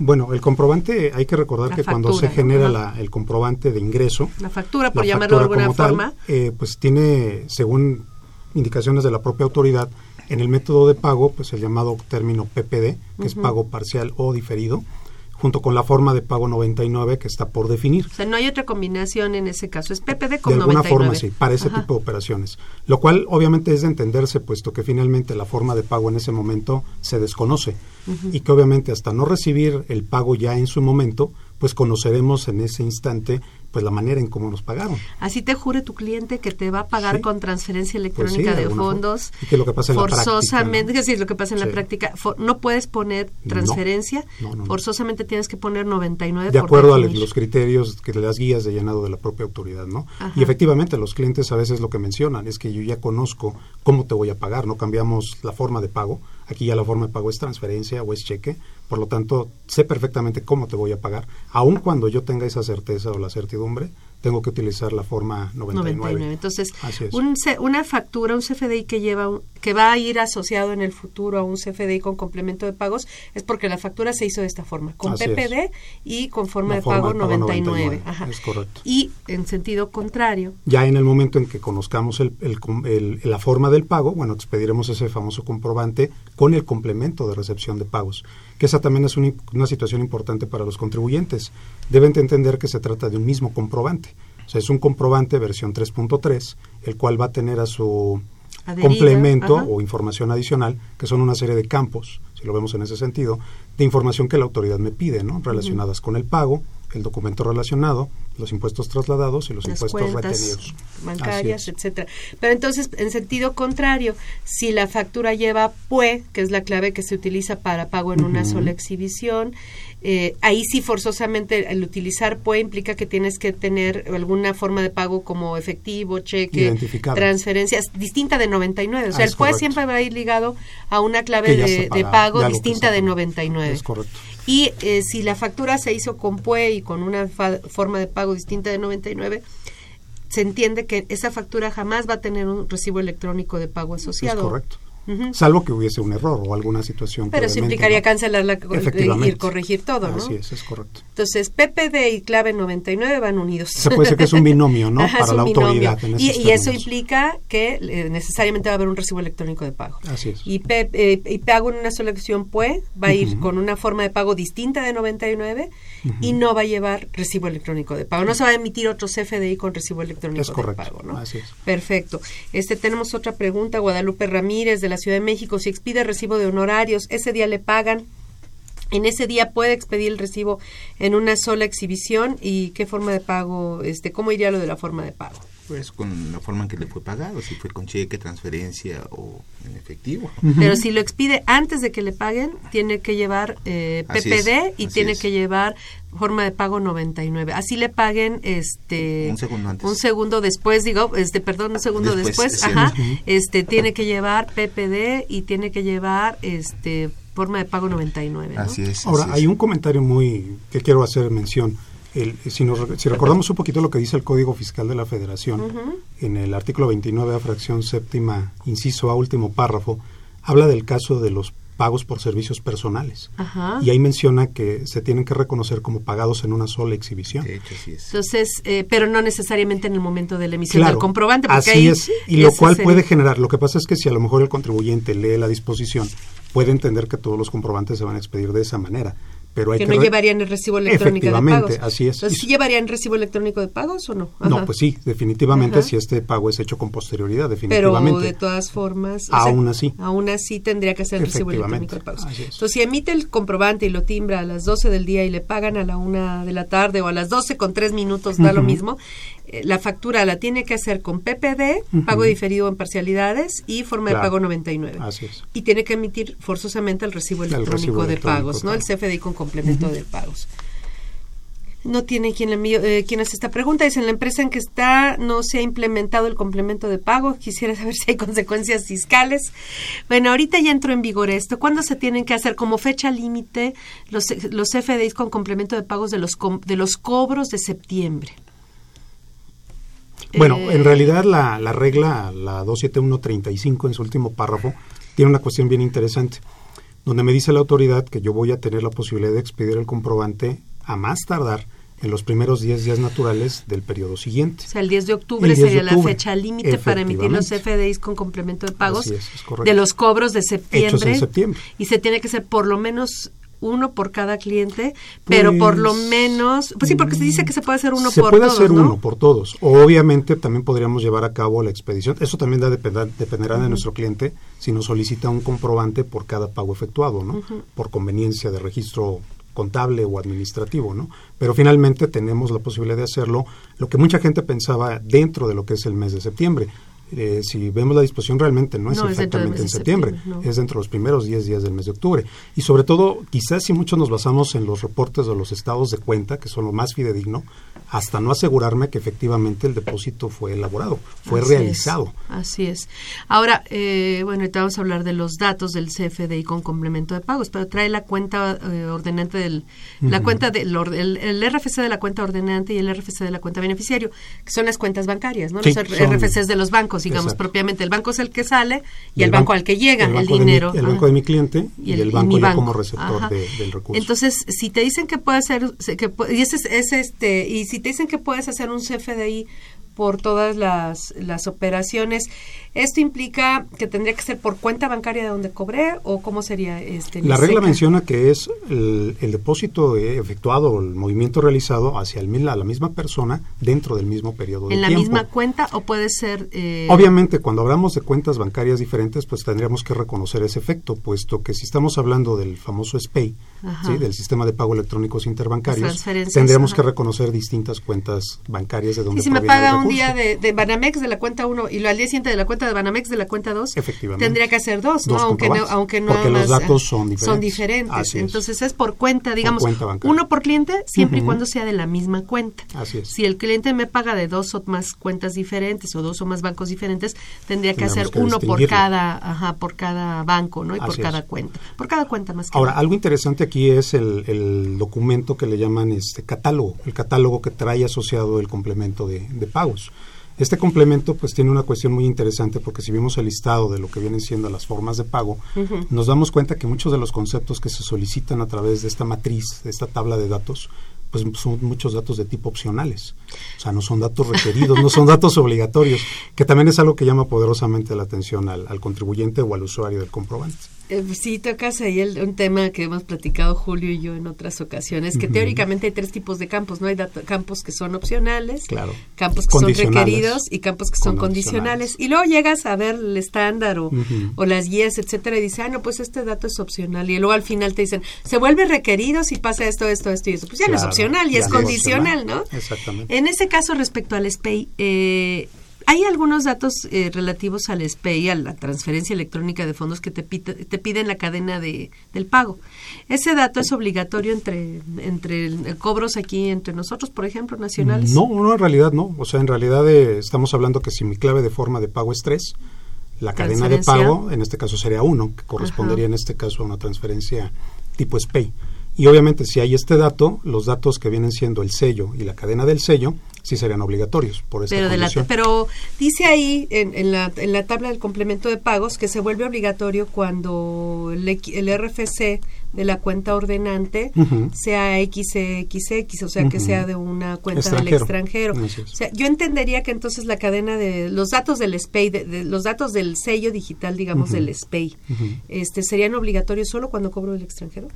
Bueno, el comprobante, hay que recordar que cuando se genera el comprobante de ingreso, la factura, por llamarlo de alguna forma, eh, pues tiene, según indicaciones de la propia autoridad, en el método de pago, pues el llamado término PPD, que es pago parcial o diferido, junto con la forma de pago 99 que está por definir. O sea, no hay otra combinación en ese caso, es PPD con De alguna forma sí, para ese tipo de operaciones. Lo cual obviamente es de entenderse, puesto que finalmente la forma de pago en ese momento se desconoce. Y que obviamente hasta no recibir el pago ya en su momento, pues conoceremos en ese instante pues la manera en cómo nos pagaron. Así te jure tu cliente que te va a pagar con transferencia pues electrónica de, fondos. Y que lo que pasa en forzosamente, la práctica, lo que pasa en la práctica, no puedes poner transferencia, forzosamente tienes que poner 99 De acuerdo a los criterios que las guías de llenado de la propia autoridad, ¿no? Y efectivamente los clientes a veces lo que mencionan es que yo ya conozco cómo te voy a pagar, no cambiamos la forma de pago, aquí ya la forma de pago es transferencia o es cheque, por lo tanto, sé perfectamente cómo te voy a pagar. Aun cuando yo tenga esa certeza o la certidumbre, tengo que utilizar la forma 99. Entonces, una factura, un CFDI que lleva que va a ir asociado en el futuro a un CFDI con complemento de pagos es porque la factura se hizo de esta forma, con PPD y con forma, de, pago 99. Es correcto. Y en sentido contrario. Ya en el momento en que conozcamos el, la forma del pago, bueno, expediremos ese famoso comprobante con el complemento de recepción de pagos que esa también es una situación importante para los contribuyentes. Deben entender que se trata de un mismo comprobante. O sea, es un comprobante versión 3.3, el cual va a tener a su complemento o información adicional, que son una serie de campos, si lo vemos en ese sentido, de información que la autoridad me pide, ¿no? Relacionadas con el pago, el documento relacionado, los impuestos trasladados y los impuestos retenidos. bancarias, etcétera. Pero entonces, en sentido contrario, si la factura lleva PUE, que es la clave que se utiliza para pago en una sola exhibición, eh, ahí sí forzosamente el utilizar PUE implica que tienes que tener alguna forma de pago como efectivo, cheque, transferencias, distinta de 99. O sea, ah, el PUE siempre va a ir ligado a una clave de, pago distinta de 99. Es correcto. Y eh, si la factura se hizo con PUE y con una forma de pago distinta de 99, se entiende que esa factura jamás va a tener un recibo electrónico de pago asociado. Es correcto salvo que hubiese un error o alguna situación. Pero se implicaría cancelarla y corregir todo, ¿no? Así es, es correcto. Entonces, PPD y clave 99 van unidos. Se puede decir que es un binomio, ¿no? Para la autoridad. y, eso implica que eh, necesariamente va a haber un recibo electrónico de pago. Así es. Y, eh, y pago en una selección PUE va a ir con una forma de pago distinta de 99 y no va a llevar recibo electrónico de pago. No se va a emitir otro CFDI con recibo electrónico de pago, ¿no? Así es. Perfecto. Este tenemos otra pregunta, Guadalupe Ramírez de la Ciudad de México, si expide recibo de honorarios, ese día le pagan. en ese día puede expedir el recibo en una sola exhibición y qué forma de pago, este, cómo iría lo de la forma de pago. Pues con la forma en que le fue pagado, si fue con cheque, transferencia o en efectivo. Pero si lo expide antes de que le paguen, tiene que llevar eh, PPD y tiene que llevar forma de pago 99. Así le paguen este un segundo antes. Un segundo después, digo, este perdón, un segundo después, ajá, este tiene que llevar PPD y tiene que llevar este forma de pago 99. ¿no? Así es. Ahora, hay un comentario muy que quiero hacer mención si, nos, si, recordamos un poquito lo que dice el Código Fiscal de la Federación, en el artículo 29, a fracción séptima, inciso A, último párrafo, habla del caso de los pagos por servicios personales. Y ahí menciona que se tienen que reconocer como pagados en una sola exhibición. Entonces, eh, pero no necesariamente en el momento de la emisión del comprobante. Porque así es, y lo cual puede generar, lo que pasa es que si a lo mejor el contribuyente lee la disposición, puede entender que todos los comprobantes se van a expedir de esa manera que, no llevarían el recibo electrónico de pagos. así es. ¿sí llevarían recibo electrónico de pagos o no? No, pues sí, definitivamente si este pago es hecho con posterioridad, definitivamente. Pero de todas formas... Aún así. Aún así tendría que ser el recibo electrónico de pagos. Entonces, si emite el comprobante y lo timbra a las 12 del día y le pagan a la 1 de la tarde o a las 12 con 3 minutos, da lo mismo, la factura la tiene que hacer con PPD, pago diferido en parcialidades y forma de pago 99. Así es. Y tiene que emitir forzosamente el recibo electrónico, de pagos, ¿no? El CFDI con complemento de pagos. No tiene quien, le, eh, quien hace esta pregunta. Dice, en la empresa en que está no se ha implementado el complemento de pago. Quisiera saber si hay consecuencias fiscales. Bueno, ahorita ya entró en vigor esto. ¿Cuándo se tienen que hacer como fecha límite los, los CFDIs con complemento de pagos de los, de los cobros de septiembre? Bueno, en eh, realidad la, la regla, la 27135 en su último párrafo, tiene una cuestión bien interesante, donde me dice la autoridad que yo voy a tener la posibilidad de expedir el comprobante a más tardar en los primeros 10 días naturales del periodo siguiente. O sea, el 10 de octubre sería la fecha límite para emitir los FDIs con complemento de pagos de los cobros de septiembre, en septiembre. Y se tiene que ser por lo menos uno por cada cliente, pero por lo pues, menos, pues sí, porque se dice que se puede hacer uno por todos. Se puede hacer uno por todos. Obviamente también podríamos llevar a cabo la expedición. Eso también da dependerá de nuestro cliente si nos solicita un comprobante por cada pago efectuado, ¿no? Por conveniencia de registro contable o administrativo, ¿no? Pero finalmente tenemos la posibilidad de hacerlo, lo que mucha gente pensaba dentro de lo que es el mes de septiembre. Eh, si vemos la disposición realmente no es exactamente en septiembre, es dentro de los primeros 10 días del mes de octubre. Y sobre todo, quizás si mucho nos basamos en los reportes de los estados de cuenta, que son lo más fidedigno, hasta no asegurarme que efectivamente el depósito fue elaborado, fue realizado. así es. Ahora, eh, bueno, ahorita vamos a hablar de los datos del CFDI con complemento de pagos, pero trae la cuenta eh, ordenante del, la cuenta del el, RFC de la cuenta ordenante y el RFC de la cuenta beneficiario, que son las cuentas bancarias, ¿no? los RFCs de los bancos, digamos propiamente. El banco es el que sale y, el, banco, al que llega el, dinero. el banco de mi cliente y, el, banco ya como receptor del recurso. Entonces, si te dicen que puede hacer, que, y ese es este, y si te dicen que puedes hacer un CFDI por todas las, las operaciones, ¿Esto implica que tendría que ser por cuenta bancaria de donde cobré o cómo sería este? La regla menciona que es el, depósito efectuado o el movimiento realizado hacia el, la misma persona dentro del mismo periodo de tiempo. ¿En la misma cuenta o puede ser...? Eh... Obviamente, cuando hablamos de cuentas bancarias diferentes, pues tendríamos que reconocer ese efecto, puesto que si estamos hablando del famoso SPEI, ¿sí? del Sistema de Pago Electrónicos Interbancarios, tendríamos que reconocer distintas cuentas bancarias de donde Y si me paga un día de, de Banamex de la cuenta 1 y lo al día siguiente de la cuenta de Banamex de la cuenta 2, tendría que hacer dos, ¿no? aunque no, aunque no Porque los datos son diferentes. Son diferentes. Entonces es. por cuenta, digamos, uno por cliente, siempre y cuando sea de la misma cuenta. Así es. Si el cliente me paga de dos o más cuentas diferentes o dos o más bancos diferentes, tendría que hacer uno por cada, ajá, por cada banco, ¿no? Y por cada cuenta. Por cada cuenta más que Ahora, algo interesante aquí es el, el, documento que le llaman este catálogo, el catálogo que trae asociado el complemento de, de Este complemento pues tiene una cuestión muy interesante porque si vemos el listado de lo que vienen siendo las formas de pago, nos damos cuenta que muchos de los conceptos que se solicitan a través de esta matriz, de esta tabla de datos, pues son muchos datos de tipo opcionales. O sea, no son datos requeridos, no son datos obligatorios, que también es algo que llama poderosamente la atención al, al contribuyente o al usuario del comprobante. Eh, sí, tocas ahí el, un tema que hemos platicado Julio y yo en otras ocasiones, que teóricamente hay tres tipos de campos, ¿no? Hay dato- campos que son opcionales, Claro. campos que son requeridos y campos que son condicionales. Y luego llegas a ver el estándar o, o las guías, etcétera, y dices, ah, no, pues este dato es opcional. Y luego al final te dicen, se vuelve requerido si pasa esto, esto, esto y eso. Pues ya no es opcional, ya es condicional, opcional. ¿no? Exactamente. En ese caso, respecto al SPEI, eh, hay algunos datos eh, relativos al SPEI, a la transferencia electrónica de fondos que te, pita- te piden la cadena de, del pago. Ese dato es obligatorio entre, entre el- cobros aquí entre nosotros, por ejemplo, nacionales. No, no, en realidad no. O sea, en realidad eh, estamos hablando que si mi clave de forma de pago es 3, la cadena de pago en este caso sería 1, que correspondería en este caso a una transferencia tipo SPAY. Y obviamente si hay este dato, los datos que vienen siendo el sello y la cadena del sello sí serían obligatorios por esta Pero, de la, condición. pero dice ahí en, en la, en la tabla del complemento de pagos que se vuelve obligatorio cuando el, el RFC de la cuenta ordenante sea XXX, o sea, que sea de una cuenta del Extranjero. extranjero. Así es. O sea, yo entendería que entonces la cadena de los datos del SPEI, de, de los datos del sello digital, digamos, del SPEI, este, ¿serían obligatorios solo cuando cobro del extranjero?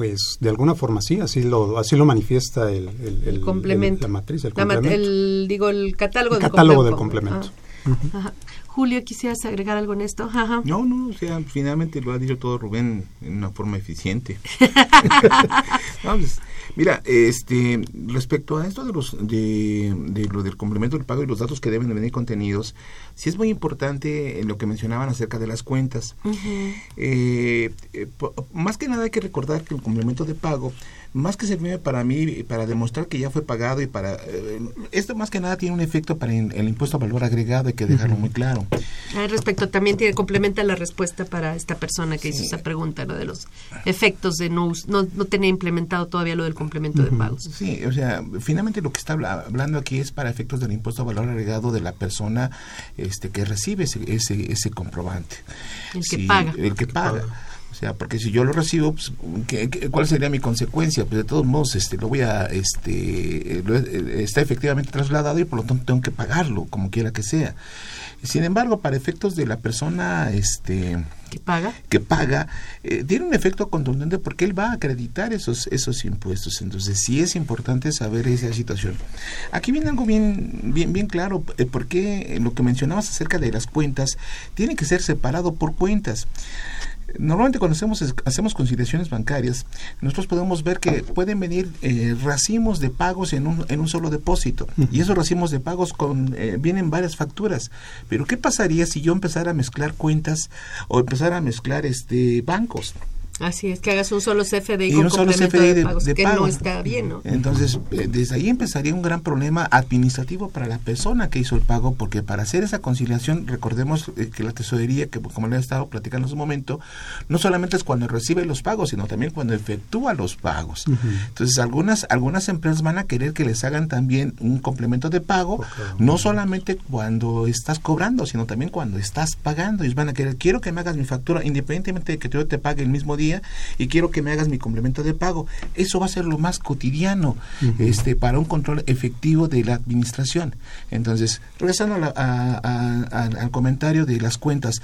Pues de alguna forma sí, así lo, así lo manifiesta el, el- el- complemento. el- la matriz, el La ma- complemento. el, digo, el catálogo, El del catálogo del complemento. complemento. Ah. Ajá. Julio, ¿quisieras agregar algo en esto? Ajá. No, no, o sea, finalmente lo ha dicho todo Rubén en una forma eficiente. No, pues, mira, este, respecto a esto de los de, de lo del complemento del pago y los datos que deben de venir contenidos, sí es muy importante lo que mencionaban acerca de las cuentas. Eh, eh, más que nada hay que recordar que el complemento de pago, más que servirme para mí, para demostrar que ya fue pagado y para... eh, esto más que nada tiene un efecto para el, el impuesto a valor agregado, hay que dejarlo muy claro. Ah, respecto, también tiene, complementa la respuesta para esta persona que hizo esa pregunta, ¿no? De los efectos de no, us- no, no tener implementado todavía lo del complemento de pagos. Sí, o sea, finalmente lo que está habla- hablando aquí es para efectos del impuesto a valor agregado de la persona este, que recibe ese, ese, ese comprobante. El que Sí, paga. El que paga. O sea, porque si yo lo recibo, pues, ¿qué- qué- ¿cuál sería mi consecuencia? Pues de todos modos, este, lo voy a, este, lo- eh, está efectivamente trasladado y por lo tanto tengo que pagarlo, como quiera que sea. Sin embargo, para efectos de la persona, este, ¿Que paga? que paga, eh, tiene un efecto contundente porque él va a acreditar esos, esos impuestos. Entonces, sí es importante saber esa situación. Aquí viene algo bien, bien, bien claro, eh, porque lo que mencionabas acerca de las cuentas tiene que ser separado por cuentas. Normalmente cuando hacemos, hacemos conciliaciones bancarias, nosotros podemos ver que pueden venir eh, racimos de pagos en un, en un solo depósito. Y esos racimos de pagos con, eh, vienen varias facturas. Pero ¿qué pasaría si yo empezara a mezclar cuentas o empezara a mezclar este bancos? Así es, que hagas un solo CFDI Y con un solo complemento CFDI de, de- pagos, de que pago. no está bien, ¿no? Entonces, eh, desde ahí empezaría un gran problema administrativo para la persona que hizo el pago, porque para hacer esa conciliación, recordemos eh, que la tesorería, que como le he estado platicando en su momento, no solamente es cuando recibe los pagos, sino también cuando efectúa los pagos. Entonces, algunas, algunas empresas van a querer que les hagan también un complemento de pago, no solamente cuando estás cobrando, sino también cuando estás pagando. Ellos van a querer, quiero que me hagas mi factura, independientemente de que yo te pague el mismo día, y quiero que me hagas mi complemento de pago. Eso va a ser lo más cotidiano este, para un control efectivo de la administración. Entonces, regresando a la- a- a- al- al comentario de las cuentas,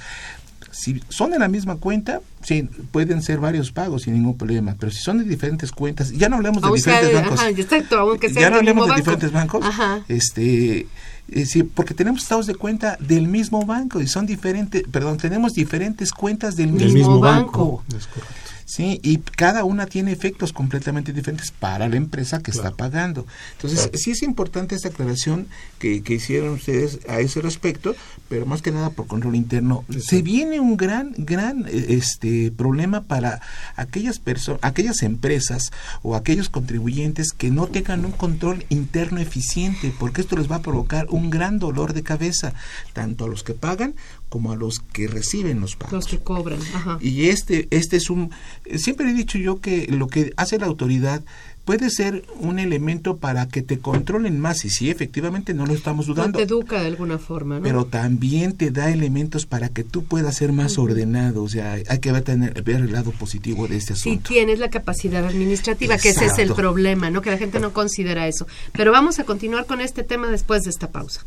si son de la misma cuenta, sí, pueden ser varios pagos sin ningún problema, pero si son de diferentes cuentas, ya no hablemos de sea, diferentes bancos. ajá, exacto, aunque sea ya no hablemos de banco. diferentes bancos. Ajá. Este, eh, sí, porque tenemos estados de cuenta del mismo banco y son diferentes, perdón, tenemos diferentes cuentas del, Del mismo, mismo banco. banco. Es correcto. Sí, y cada una tiene efectos completamente diferentes para la empresa que está pagando. Entonces, sí es importante esta aclaración que, que hicieron ustedes a ese respecto, pero más que nada por control interno. Se viene un gran, gran eh, este problema para aquellas personas, aquellas empresas o aquellos contribuyentes que no tengan un control interno eficiente, porque esto les va a provocar un gran dolor de cabeza, tanto a los que pagan como a los que reciben los pagos. Los que cobran, ajá. Y este, este es un, siempre he dicho yo que lo que hace la autoridad puede ser un elemento para que te controlen más y sí, efectivamente no lo estamos dudando. te educa de alguna forma, ¿no? Pero también te da elementos para que tú puedas ser más ordenado, o sea, hay que ver, tener, ver el lado positivo de este asunto. Si tienes la capacidad administrativa, que ese es el problema, ¿no? Que la gente no considera eso. Pero vamos a continuar con este tema después de esta pausa.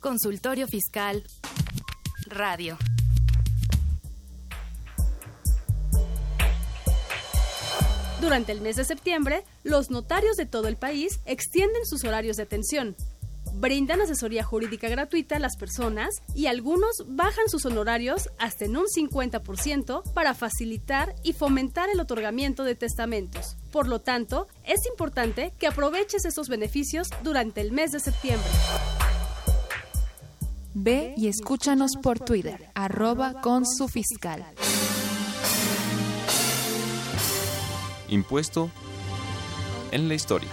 Consultorio Fiscal Radio. Durante el mes de septiembre, los notarios de todo el país extienden sus horarios de atención, brindan asesoría jurídica gratuita a las personas y algunos bajan sus honorarios hasta en un 50% para facilitar y fomentar el otorgamiento de testamentos. Por lo tanto, es importante que aproveches esos beneficios durante el mes de septiembre. Ve y escúchanos por Twitter, arroba con su fiscal. Impuesto en la historia.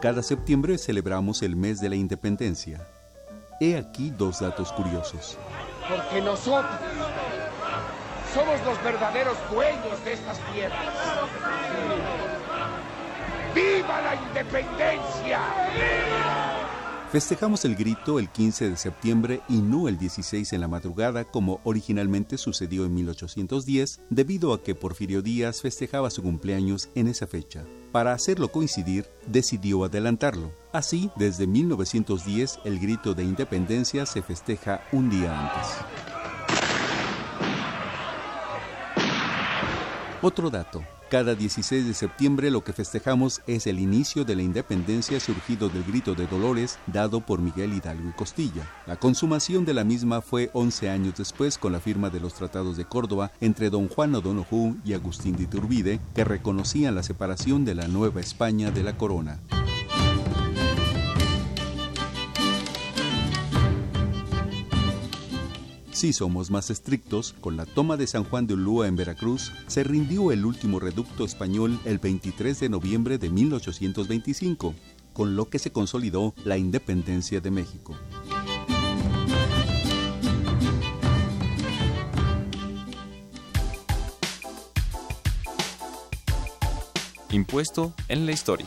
Cada septiembre celebramos el mes de la independencia. He aquí dos datos curiosos. Porque nosotros somos los verdaderos dueños de estas tierras. ¡Viva la independencia! Festejamos el grito el 15 de septiembre y no el 16 en la madrugada como originalmente sucedió en 1810 debido a que Porfirio Díaz festejaba su cumpleaños en esa fecha. Para hacerlo coincidir, decidió adelantarlo. Así, desde 1910 el grito de independencia se festeja un día antes. Otro dato. Cada 16 de septiembre lo que festejamos es el inicio de la independencia surgido del grito de Dolores dado por Miguel Hidalgo y Costilla. La consumación de la misma fue 11 años después con la firma de los tratados de Córdoba entre don Juan O'Donoghue y Agustín de Iturbide que reconocían la separación de la Nueva España de la corona. Si somos más estrictos, con la toma de San Juan de Ulúa en Veracruz, se rindió el último reducto español el 23 de noviembre de 1825, con lo que se consolidó la independencia de México. Impuesto en la historia.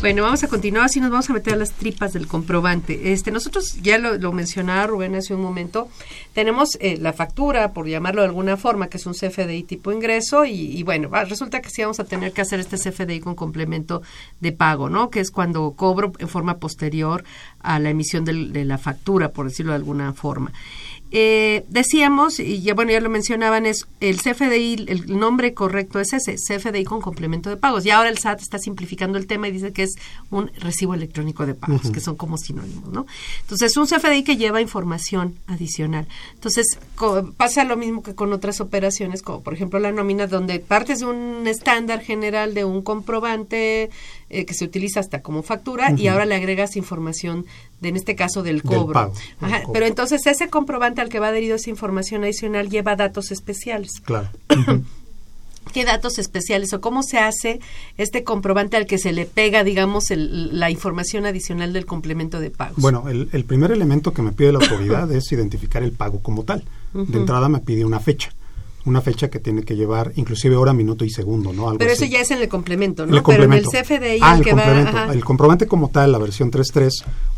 Bueno, vamos a continuar, así nos vamos a meter a las tripas del comprobante. Este, nosotros ya lo, lo mencionaba Rubén hace un momento, tenemos eh, la factura, por llamarlo de alguna forma, que es un CFDI tipo ingreso, y, bueno, va, resulta que sí vamos a tener que hacer este CFDI con complemento de pago, ¿no? Que es cuando cobro en forma posterior a la emisión de la factura, por decirlo de alguna forma. Eh, decíamos, y ya bueno, ya lo mencionaban, es el CFDI, el nombre correcto es ese, CFDI con complemento de pagos. Y ahora el SAT está simplificando el tema y dice que es un recibo electrónico de pagos, que son como sinónimos, ¿no? Entonces, un CFDI que lleva información adicional. Entonces, co- pasa lo mismo que con otras operaciones, como por ejemplo la nómina, donde partes de un estándar general de un comprobante eh, que se utiliza hasta como factura y ahora le agregas información, de, en este caso, del Del cobro. del Ajá, cobro. pero entonces ese comprobante al que va adherido esa información adicional lleva datos especiales. Claro. ¿Qué datos especiales o cómo se hace este comprobante al que se le pega, digamos, el- la información adicional del complemento de pagos? Bueno, el, el primer elemento que me pide la autoridad es identificar el pago como tal. De entrada me pide una fecha. Una fecha que tiene que llevar inclusive hora, minuto y segundo, ¿no? Algo pero así. eso ya es en el complemento, ¿no? El Pero en el complemento. CFDI Ah, el el que va... complemento. ajá. El comprobante como tal, la versión 3.3,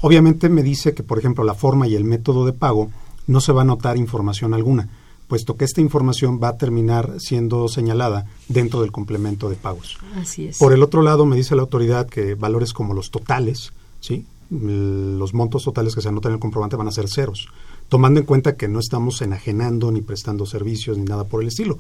obviamente me dice que, por ejemplo, la forma y el método de pago no se va a anotar información alguna, puesto que esta información va a terminar siendo señalada dentro del complemento de pagos. Así es. Por el otro lado, me dice la autoridad que valores como los totales, ¿sí? los montos totales que se anotan en el comprobante van a ser ceros, tomando en cuenta que no estamos enajenando ni prestando servicios ni nada por el estilo.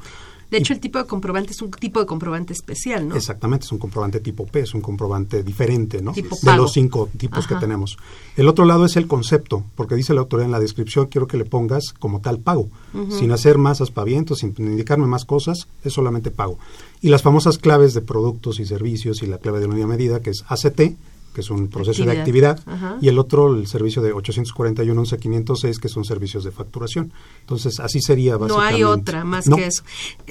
De hecho, el tipo de comprobante es un tipo de comprobante especial, ¿no? Exactamente, es un comprobante tipo P, es un comprobante diferente, ¿no? Tipo de los cinco tipos que tenemos. El otro lado es el concepto, porque dice la autoridad en la descripción, quiero que le pongas como tal pago, sin hacer más aspavientos, sin indicarme más cosas, es solamente pago. Y las famosas claves de productos y servicios y la clave de unidad medida, que es ACT, que es un proceso de Actividad. Ajá. y el otro, el servicio de 841-11506, que son servicios de facturación. Entonces, así sería No básicamente. hay otra más No. que eso.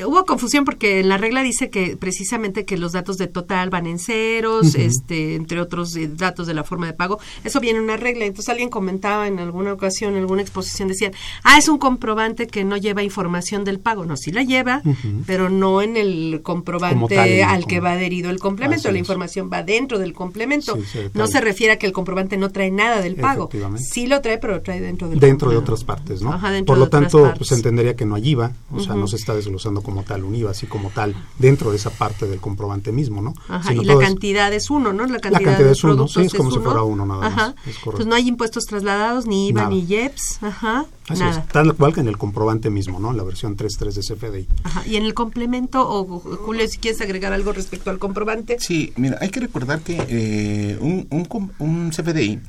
Hubo confusión porque la regla dice que precisamente que los datos de total van en ceros, este, entre otros eh, datos de la forma de pago. Eso viene en una regla. Entonces alguien comentaba en alguna ocasión, en alguna exposición, decían, ah, es un comprobante que no lleva información del pago. No, sí la lleva, pero no en el comprobante tal, al que va adherido el complemento. Así La es. información va dentro del complemento. Sí, no se refiere a que el comprobante no trae nada del pago. Sí lo trae, pero lo trae dentro del dentro de otras partes, ¿no? Ajá, dentro Por lo tanto, pues se entendería que no hay IVA, o sea, no se está desglosando como tal un IVA, así como tal, dentro de esa parte del comprobante mismo, ¿no? Ajá, Sino y la es- cantidad es uno, ¿no? La cantidad, cantidad de es uno, sí, es como si uno. fuera uno nada más, Ajá. es. Entonces no hay impuestos trasladados, ni IVA, Nada. ni IEPS, ajá, Así nada. es, tal cual que en el comprobante mismo, ¿no? En la versión 3.3 de CFDI. Ajá. Y en el complemento, o Julio, si quieres agregar algo respecto al comprobante. Sí, mira, hay que recordar que eh, un, un, com- un CFDI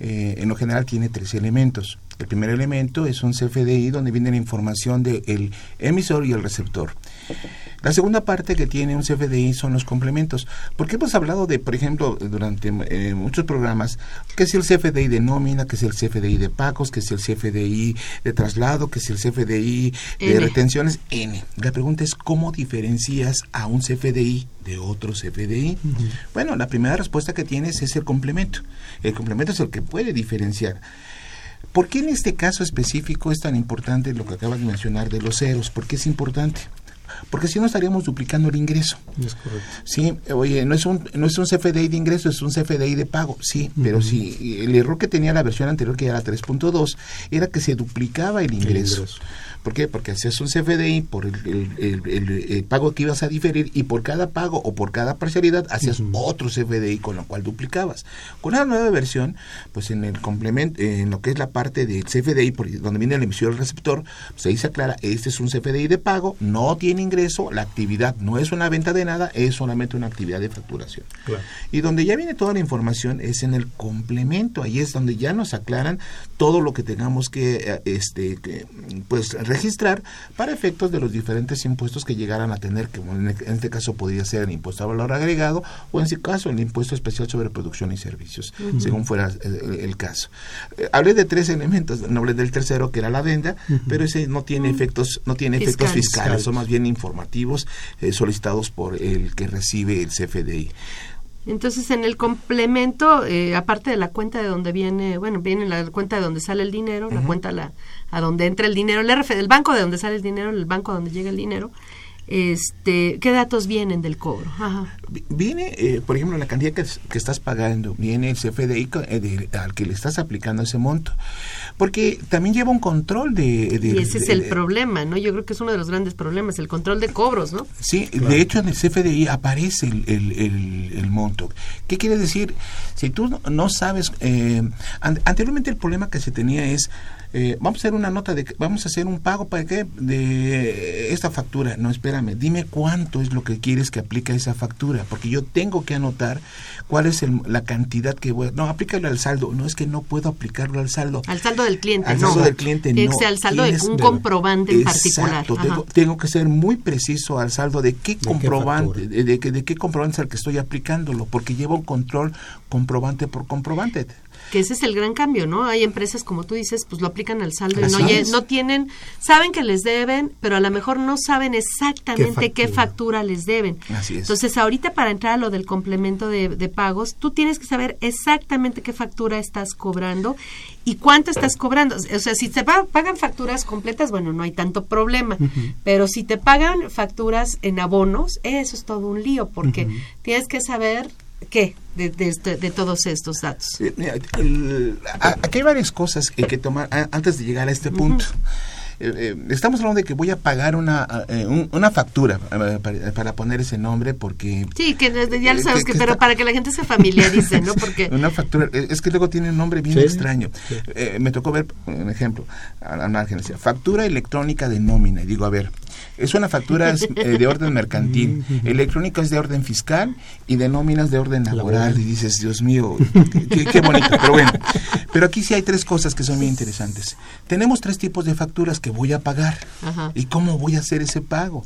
eh, en lo general tiene tres elementos. El primer elemento es un CFDI donde viene la información del emisor y el receptor. La segunda parte que tiene un CFDI son los complementos. Porque hemos hablado de, por ejemplo, durante eh, muchos programas, que es el CFDI de nómina, que es el CFDI de pagos, que es el CFDI de traslado, que es el CFDI de N. retenciones, N. La pregunta es, ¿cómo diferencias a un CFDI de otro CFDI? Bueno, la primera respuesta que tienes es el complemento. El complemento es el que puede diferenciar. ¿Por qué en este caso específico es tan importante lo que acabas de mencionar de los ceros? ¿Por qué es importante? Porque si no estaríamos duplicando el ingreso. Es correcto. Sí, oye, no es un no es un CFDI de ingreso, es un CFDI de pago. Sí, pero si el error que tenía la versión anterior que era 3.2 era que se duplicaba el ingreso. ingreso. ¿Por qué? Porque hacías un CFDI por el, el- el- el- el pago que ibas a diferir y por cada pago o por cada parcialidad hacías otro CFDI con lo cual duplicabas. Con la nueva versión, pues en el complemento, en lo que es la parte del CFDI, por donde viene el emisor y el receptor, pues ahí se aclara, este es un CFDI de pago, no tiene ingreso, la actividad no es una venta de nada, es solamente una actividad de facturación. Claro. Y donde ya viene toda la información es en el complemento, ahí es donde ya nos aclaran todo lo que tengamos que, eh, este, que, pues registrar para efectos de los diferentes impuestos que llegaran a tener, que en en este caso podría ser el impuesto a valor agregado o en ese caso el impuesto especial sobre producción y servicios, según fuera eh, el, el caso. Eh, hablé de tres elementos, no hablé del tercero que era la Ujú. pero ese no tiene efectos, no tiene efectos Fiscales. fiscales, son más bien informativos eh, solicitados por el que recibe el CFDI. Entonces, en el complemento, eh, aparte de la cuenta de donde viene, bueno, viene la cuenta de donde sale el dinero, la cuenta la, a donde entra el dinero, el RF del banco de donde sale el dinero, el banco a donde llega el dinero, este, ¿qué datos vienen del cobro? Ajá. Vi- Viene, eh, por ejemplo, la cantidad que, es- que estás pagando, viene el CFDI eh, de- al que le estás aplicando ese monto. Porque también lleva un control de... de- Y ese es el de- problema, ¿no? Yo creo que es uno de los grandes problemas, el control de cobros, ¿no? Sí, de hecho en el CFDI aparece el, el- el- el monto. ¿Qué quiere decir? Si tú no- sabes, eh, an- anteriormente el problema que se tenía es, eh, vamos a hacer una nota de, que- vamos a hacer un pago para qué de esta factura. No, dime cuánto es lo que quieres que aplique a esa factura, porque yo tengo que anotar cuál es el- la cantidad que voy. a- No, aplícalo al saldo. No es que no puedo aplicarlo al saldo. Al saldo del cliente, Al no. saldo del cliente no. al saldo de un comprobante en particular. Exacto, tengo, tengo que ser muy preciso al saldo de qué comprobante, de, de qué- de qué comprobante es el que estoy aplicándolo, porque lleva un control comprobante por comprobante. Que ese es el gran cambio, ¿no? Hay empresas, como tú dices, pues lo aplican al saldo y no, lle- es. no tienen, saben que les deben, pero a lo mejor no saben exactamente qué factura, les deben. Así es. Entonces, ahorita para entrar a lo del complemento de, de pagos, tú tienes que saber exactamente qué factura estás cobrando y cuánto estás cobrando. O sea, si te pa- pagan facturas completas, bueno, no hay tanto problema. Pero si te pagan facturas en abonos, eso es todo un lío, porque tienes que saber qué de, de, este- de todos estos datos. Eh, mira, el- a- aquí hay varias cosas que hay que tomar a- antes de llegar a este punto. Eh, estamos hablando de que voy a pagar una, una factura para, poner ese nombre porque... Sí, que ya lo sabes, que, pero para que la gente se familiarice, ¿no? Porque... una factura, es que luego tiene un nombre bien extraño. me tocó ver, un ejemplo, a margen, decía, factura electrónica de nómina. Y digo, a ver, es una factura de orden mercantil, electrónica es de orden fiscal y de nóminas de orden laboral. Y dices, Dios mío, qué, bonito. Pero bueno, pero aquí sí hay tres cosas que son muy interesantes. Tenemos tres tipos de facturas que voy a pagar. ¿Y cómo voy a hacer ese pago?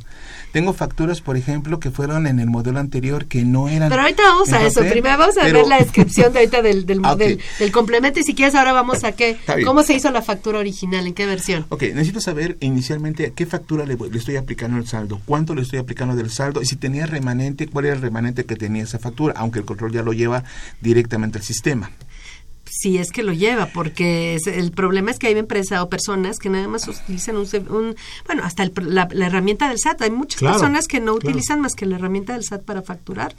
Tengo facturas, por ejemplo, que fueron en el modelo anterior que no eran... Pero ahorita vamos a eso. Primero vamos a ver la descripción de ahorita del, del, del, complemento y si quieres ahora vamos a qué... ¿Cómo se hizo la factura original? ¿En qué versión? Ok, necesito saber inicialmente a qué factura le, le estoy aplicando el saldo, cuánto le estoy aplicando del saldo y si tenía remanente, cuál era el remanente que tenía esa factura, aunque el control ya lo lleva directamente al sistema si es que lo lleva, porque el problema es que hay empresas o personas que nada más utilizan un, bueno, hasta la, herramienta del SAT. Hay muchas personas que no utilizan más que la herramienta del SAT para facturar.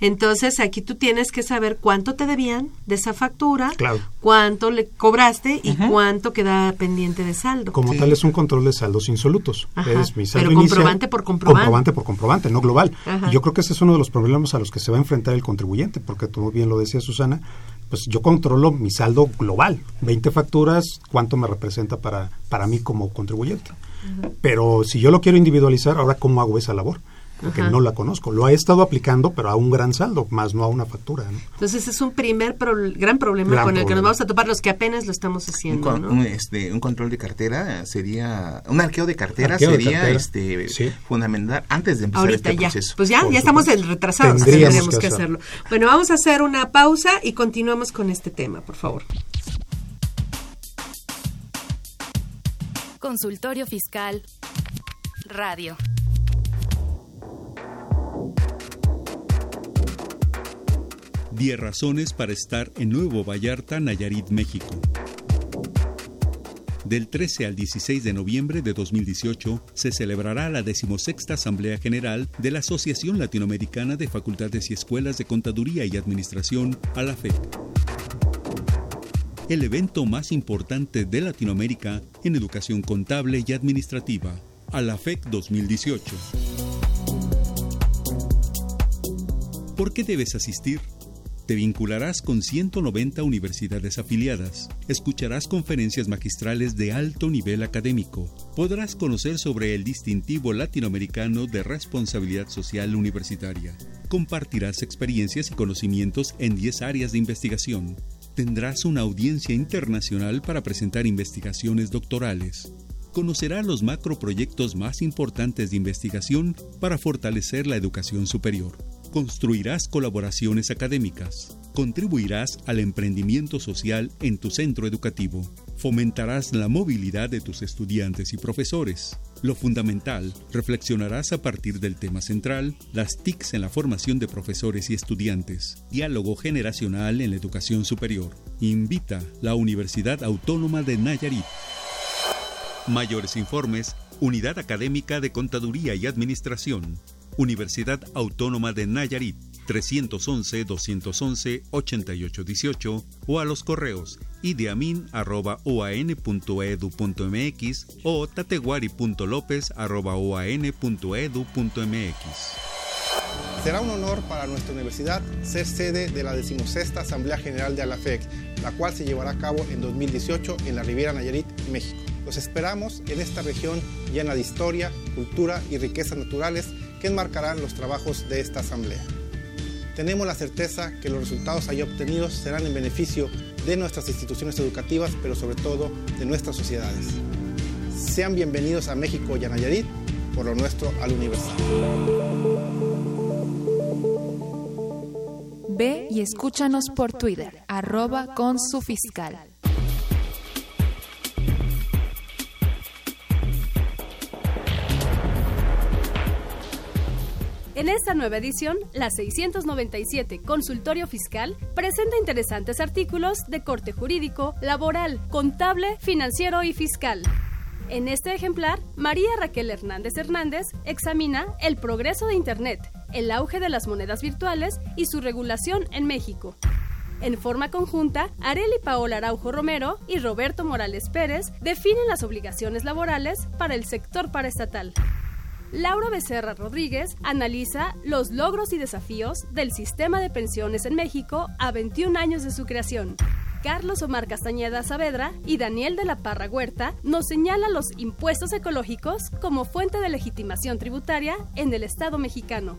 Entonces, aquí tú tienes que saber cuánto te debían de esa factura, cuánto le cobraste y cuánto queda pendiente de saldo. Como tal, es un control de saldos insolutos. Es mi saldo Pero comprobante por comprobante. Comprobante por comprobante, no global. Y yo creo que ese es uno de los problemas a los que se va a enfrentar el contribuyente, porque tú bien lo decía Susana, pues yo controlo mi saldo global, 20 facturas, cuánto me representa para, para mí como contribuyente. Pero si yo lo quiero individualizar, ahora cómo hago esa labor porque no la conozco. Lo he estado aplicando, pero a un gran saldo, más no a una factura. Entonces es un primer gran problema con el que nos vamos a topar los que apenas lo estamos haciendo. Un, este, un control de cartera sería, un arqueo de cartera sería este fundamental antes de empezar este ya. proceso. Pues ya, ya estamos retrasados, tendríamos que, hacerlo. Bueno, vamos a hacer una pausa y continuamos con este tema, por favor. Consultorio Fiscal Radio. 10 razones para estar en Nuevo Vallarta, Nayarit, México. Del 13 al 16 de noviembre de 2018 se celebrará la decimosexta Asamblea General de la Asociación Latinoamericana de Facultades y Escuelas de Contaduría y Administración, ALAFEC. El evento más importante de Latinoamérica en educación contable y administrativa, ALAFEC 2018. ¿Por qué debes asistir? Te vincularás con 190 universidades afiliadas, escucharás conferencias magistrales de alto nivel académico, podrás conocer sobre el distintivo latinoamericano de responsabilidad social universitaria, compartirás experiencias y conocimientos en 10 áreas de investigación, tendrás una audiencia internacional para presentar investigaciones doctorales, conocerás los macroproyectos más importantes de investigación para fortalecer la educación superior Construirás colaboraciones académicas, contribuirás al emprendimiento social en tu centro educativo, fomentarás la movilidad de tus estudiantes y profesores. Lo fundamental, reflexionarás a partir del tema central, las TICs en la formación de profesores y estudiantes, diálogo generacional en la educación superior. Invita la Universidad Autónoma de Nayarit. Mayores informes, Unidad Académica de Contaduría y Administración, Universidad Autónoma de Nayarit, 311-211-8818 o a los correos ideamin.oan.edu.mx o tateguari.lopez.oan.edu.mx. Será un honor para nuestra universidad ser sede de la decimosexta Asamblea General de ALAFEC, la cual se llevará a cabo en 2018 en la Riviera Nayarit, México. Los esperamos en esta región llena de historia, cultura y riquezas naturales que enmarcarán los trabajos de esta Asamblea. Tenemos la certeza que los resultados ahí obtenidos serán en beneficio de nuestras instituciones educativas, pero sobre todo de nuestras sociedades. Sean bienvenidos a México y a Nayarit, por lo nuestro al universal. Ve y escúchanos por Twitter, arroba con su fiscal. En esta nueva edición, la 697 Consultorio Fiscal presenta interesantes artículos de corte jurídico, laboral, contable, financiero y fiscal. En este ejemplar, María Raquel Hernández Hernández examina el progreso de Internet, el auge de las monedas virtuales y su regulación en México. En forma conjunta, Areli Paola Araujo Romero y Roberto Morales Pérez definen las obligaciones laborales para el sector paraestatal. Laura Becerra Rodríguez analiza los logros y desafíos del sistema de pensiones en México a 21 años de su creación. Carlos Omar Castañeda Saavedra y Daniel de la Parra Huerta nos señalan los impuestos ecológicos como fuente de legitimación tributaria en el Estado mexicano.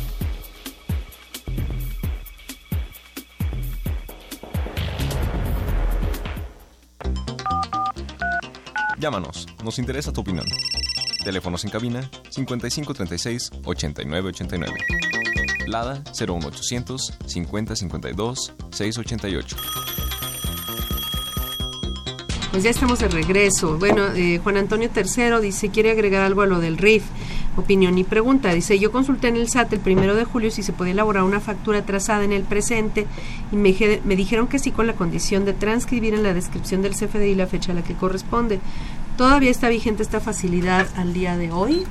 Llámanos, nos interesa tu opinión. Teléfonos en cabina 5536 8989. Lada 01800 5052 688. Pues ya estamos de regreso. Bueno, eh, Juan Antonio III dice, quiere agregar algo a lo del RIF. Opinión y pregunta. Dice, yo consulté en el SAT el primero de julio si se podía elaborar una factura trazada en el presente y me, dijeron que sí con la condición de transcribir en la descripción del CFDI la fecha a la que corresponde. ¿Todavía está vigente esta facilidad al día de hoy?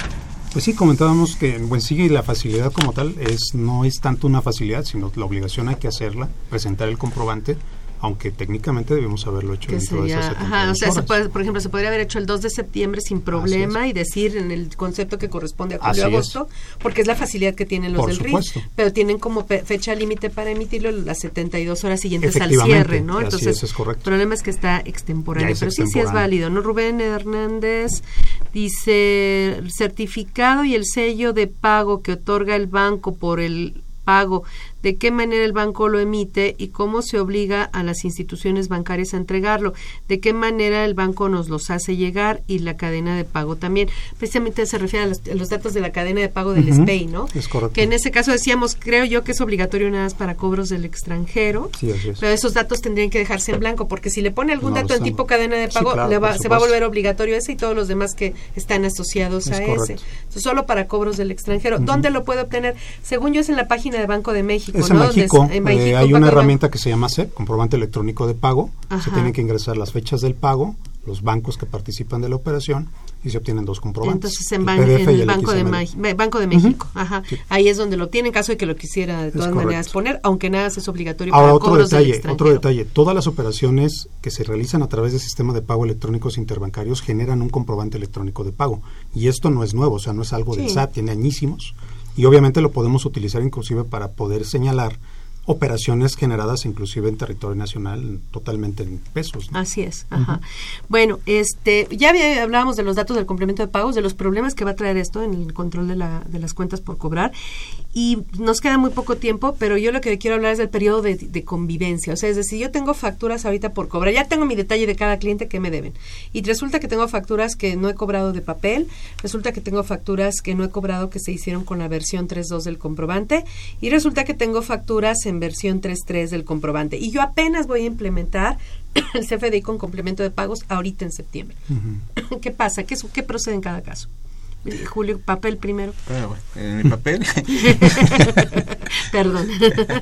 Pues sí, comentábamos que en buen sigue la facilidad como tal es no es tanto una facilidad, sino la obligación hay que hacerla, presentar el comprobante aunque técnicamente debemos haberlo hecho dentro de esas ajá, o sea, por ejemplo, se podría haber hecho el 2 de septiembre sin problema y decir en el concepto que corresponde a julio agosto, porque es la facilidad que tienen los del RIF, pero tienen como fecha límite para emitirlo las 72 horas siguientes al cierre, ¿no? Entonces, es, correcto. el problema es que está extemporáneo, pero sí, sí es válido, ¿no? Rubén Hernández dice, certificado y el sello de pago que otorga el banco por el pago de qué manera el banco lo emite y cómo se obliga a las instituciones bancarias a entregarlo, de qué manera el banco nos los hace llegar y la cadena de pago también. Precisamente se refiere a los, datos de la cadena de pago del SPEI, ¿no? Es correcto. Que en ese caso decíamos, creo yo que es obligatorio nada más para cobros del extranjero, sí, así es. pero esos datos tendrían que dejarse en blanco, porque si le pone algún dato en tipo cadena de pago, se va a volver obligatorio ese y todos los demás que están asociados a ese. solo para cobros del extranjero. ¿Dónde lo puede obtener? Según yo es en la página de Banco de México. Es en México, eh, hay una herramienta que se llama CEP, comprobante electrónico de pago. Se tienen que ingresar las fechas del pago, los bancos que participan de la operación y se obtienen dos comprobantes. Entonces en, el, Banco, de Banco de México, ajá. ahí es donde lo tienen, en caso de que lo quisiera de todas maneras poner, aunque nada es obligatorio Ahora, otro detalle, otro detalle, todas las operaciones que se realizan a través del sistema de pago electrónicos interbancarios generan un comprobante electrónico de pago. Y esto no es nuevo, o sea, no es algo del SAT, tiene añísimos y obviamente lo podemos utilizar inclusive para poder señalar operaciones generadas inclusive en territorio nacional totalmente en pesos. Así es. Ajá. Bueno, este, ya hablábamos de los datos del complemento de pagos, de los problemas que va a traer esto en el control de, la, de las cuentas por cobrar y nos queda muy poco tiempo, pero yo lo que quiero hablar es del periodo de, convivencia. O sea, es decir, yo tengo facturas ahorita por cobrar, ya tengo mi detalle de cada cliente que me deben. Y resulta que tengo facturas que no he cobrado de papel, resulta que tengo facturas que no he cobrado que se hicieron con la versión 3.2 del comprobante, y resulta que tengo facturas en versión 3.3 del comprobante. Y yo apenas voy a implementar el CFDI con complemento de pagos ahorita en septiembre. ¿Qué pasa? ¿Qué, ¿Qué procede en cada caso? Julio, papel primero. Ah, en el papel. Perdón.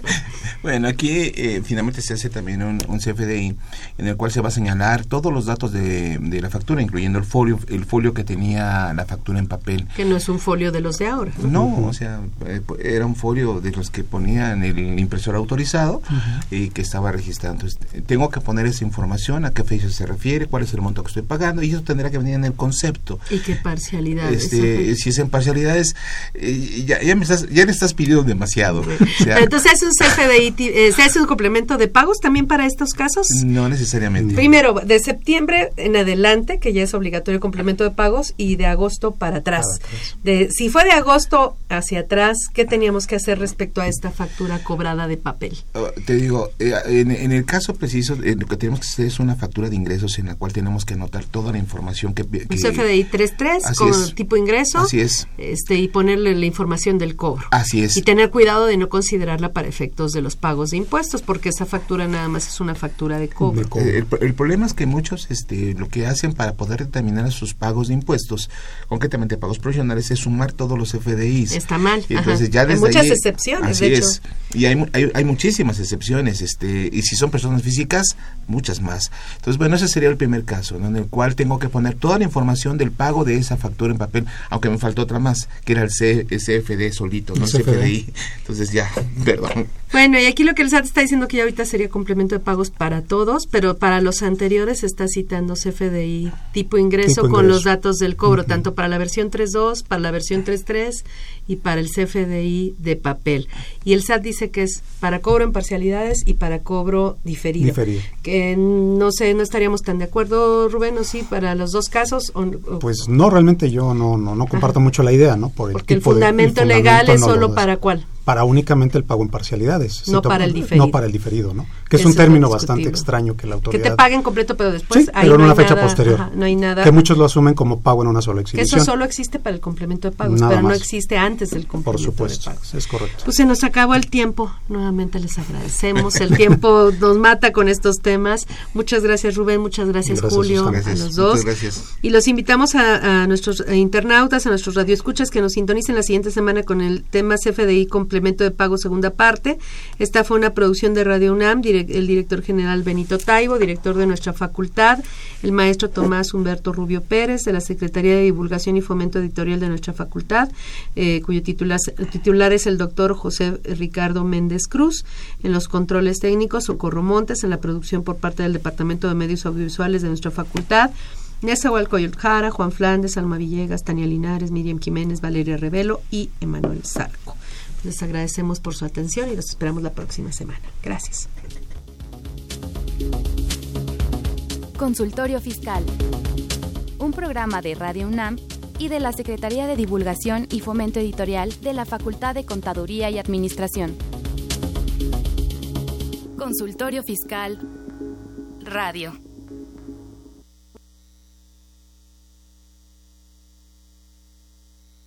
bueno, aquí eh, finalmente se hace también un, CFDI en el cual se va a señalar todos los datos de, la factura, incluyendo el folio, el folio que tenía la factura en papel. Que no es un folio de los de ahora. No, o sea, eh, era un folio de los que ponían el impresor autorizado y que estaba registrado. Entonces, tengo que poner esa información, a qué fecha se refiere, cuál es el monto que estoy pagando y eso tendrá que venir en el concepto. ¿Y qué parcialidad? Este, si es en parcialidades, eh, ya, ya, me estás, ya le estás pidiendo demasiado. entonces, ¿es un CFDI, eh, ¿se hace un complemento de pagos también para estos casos? No necesariamente. Primero, de septiembre en adelante, que ya es obligatorio el complemento de pagos, y de agosto para atrás. De, si fue de agosto hacia atrás, ¿qué teníamos que hacer respecto a esta factura cobrada de papel? Ah, te digo, eh, en, el caso preciso, lo que tenemos que hacer es una factura de ingresos en la cual tenemos que anotar toda la información que... que un CFDI 3.3 con tipo ingreso. Así es. Este, y ponerle la información del cobro. Así es. Y tener cuidado de no considerarla para efectos de los pagos de impuestos, porque esa factura nada más es una factura de cobro. El, el, problema es que muchos este, lo que hacen para poder determinar sus pagos de impuestos, concretamente pagos profesionales, es sumar todos los FDIs. Está mal. Y entonces ya hay muchas excepciones, así es. Y hay, hay, hay, muchísimas excepciones. este Y si son personas físicas, muchas más. Entonces, bueno, ese sería el primer caso, en el cual tengo que poner toda la información del pago de esa factura en papel, aunque me faltó otra más, que era el, C, el CFD solito, no el CFDI. Entonces ya, perdón. Bueno, y aquí lo que el SAT está diciendo que ya ahorita sería complemento de pagos para todos, pero para los anteriores está citando CFDI tipo ingreso con los datos del cobro, tanto para la versión 3.2, para la versión 3.3 y para el CFDI de papel. Y el SAT dice que es para cobro en parcialidades y para cobro diferido. Que no sé, no estaríamos tan de acuerdo, Rubén, o sí, para los dos casos. Pues no, realmente yo no, no, no comparto mucho la idea, ¿no? Por el Porque el, fundamento legal es solo para cuál para únicamente el pago en parcialidades. No para el diferido. No para el diferido, ¿no? Que es un término bastante extraño que la autoridad... Que te paguen completo, pero después... Sí, pero en una fecha posterior. no hay nada... Que muchos lo asumen como pago en una sola exhibición. Que eso solo existe para el complemento de pagos, pero no existe antes del complemento Por supuesto, de pagos. es correcto. Pues se nos acabó el tiempo. Nuevamente les agradecemos. El tiempo nos mata con estos temas. Muchas gracias, Rubén. Muchas gracias, Julio. A los dos. gracias. Y los invitamos a, a nuestros internautas, a nuestros radioescuchas que nos sintonicen la siguiente semana con el tema CFDI complemento de pago según parte. Esta fue una producción de Radio UNAM, el director general Benito Taibo, director de nuestra facultad, el maestro Tomás Humberto Rubio Pérez, de la Secretaría de Divulgación y Fomento Editorial de nuestra facultad, eh, cuyo titular, titular es el doctor José Ricardo Méndez Cruz, en los controles técnicos, Socorro Montes, en la producción por parte del Departamento de Medios Audiovisuales de nuestra facultad, Nezahualcóyotl Jara, Juan Flandes, Alma Villegas, Tania Linares, Miriam Jiménez, Valeria Revelo y Emanuel Zarco. Les agradecemos por su atención y los esperamos la próxima semana. Gracias. Consultorio Fiscal. Un programa de Radio UNAM y de la Secretaría de Divulgación y Fomento Editorial de la Facultad de Contaduría y Administración. Consultorio Fiscal Radio.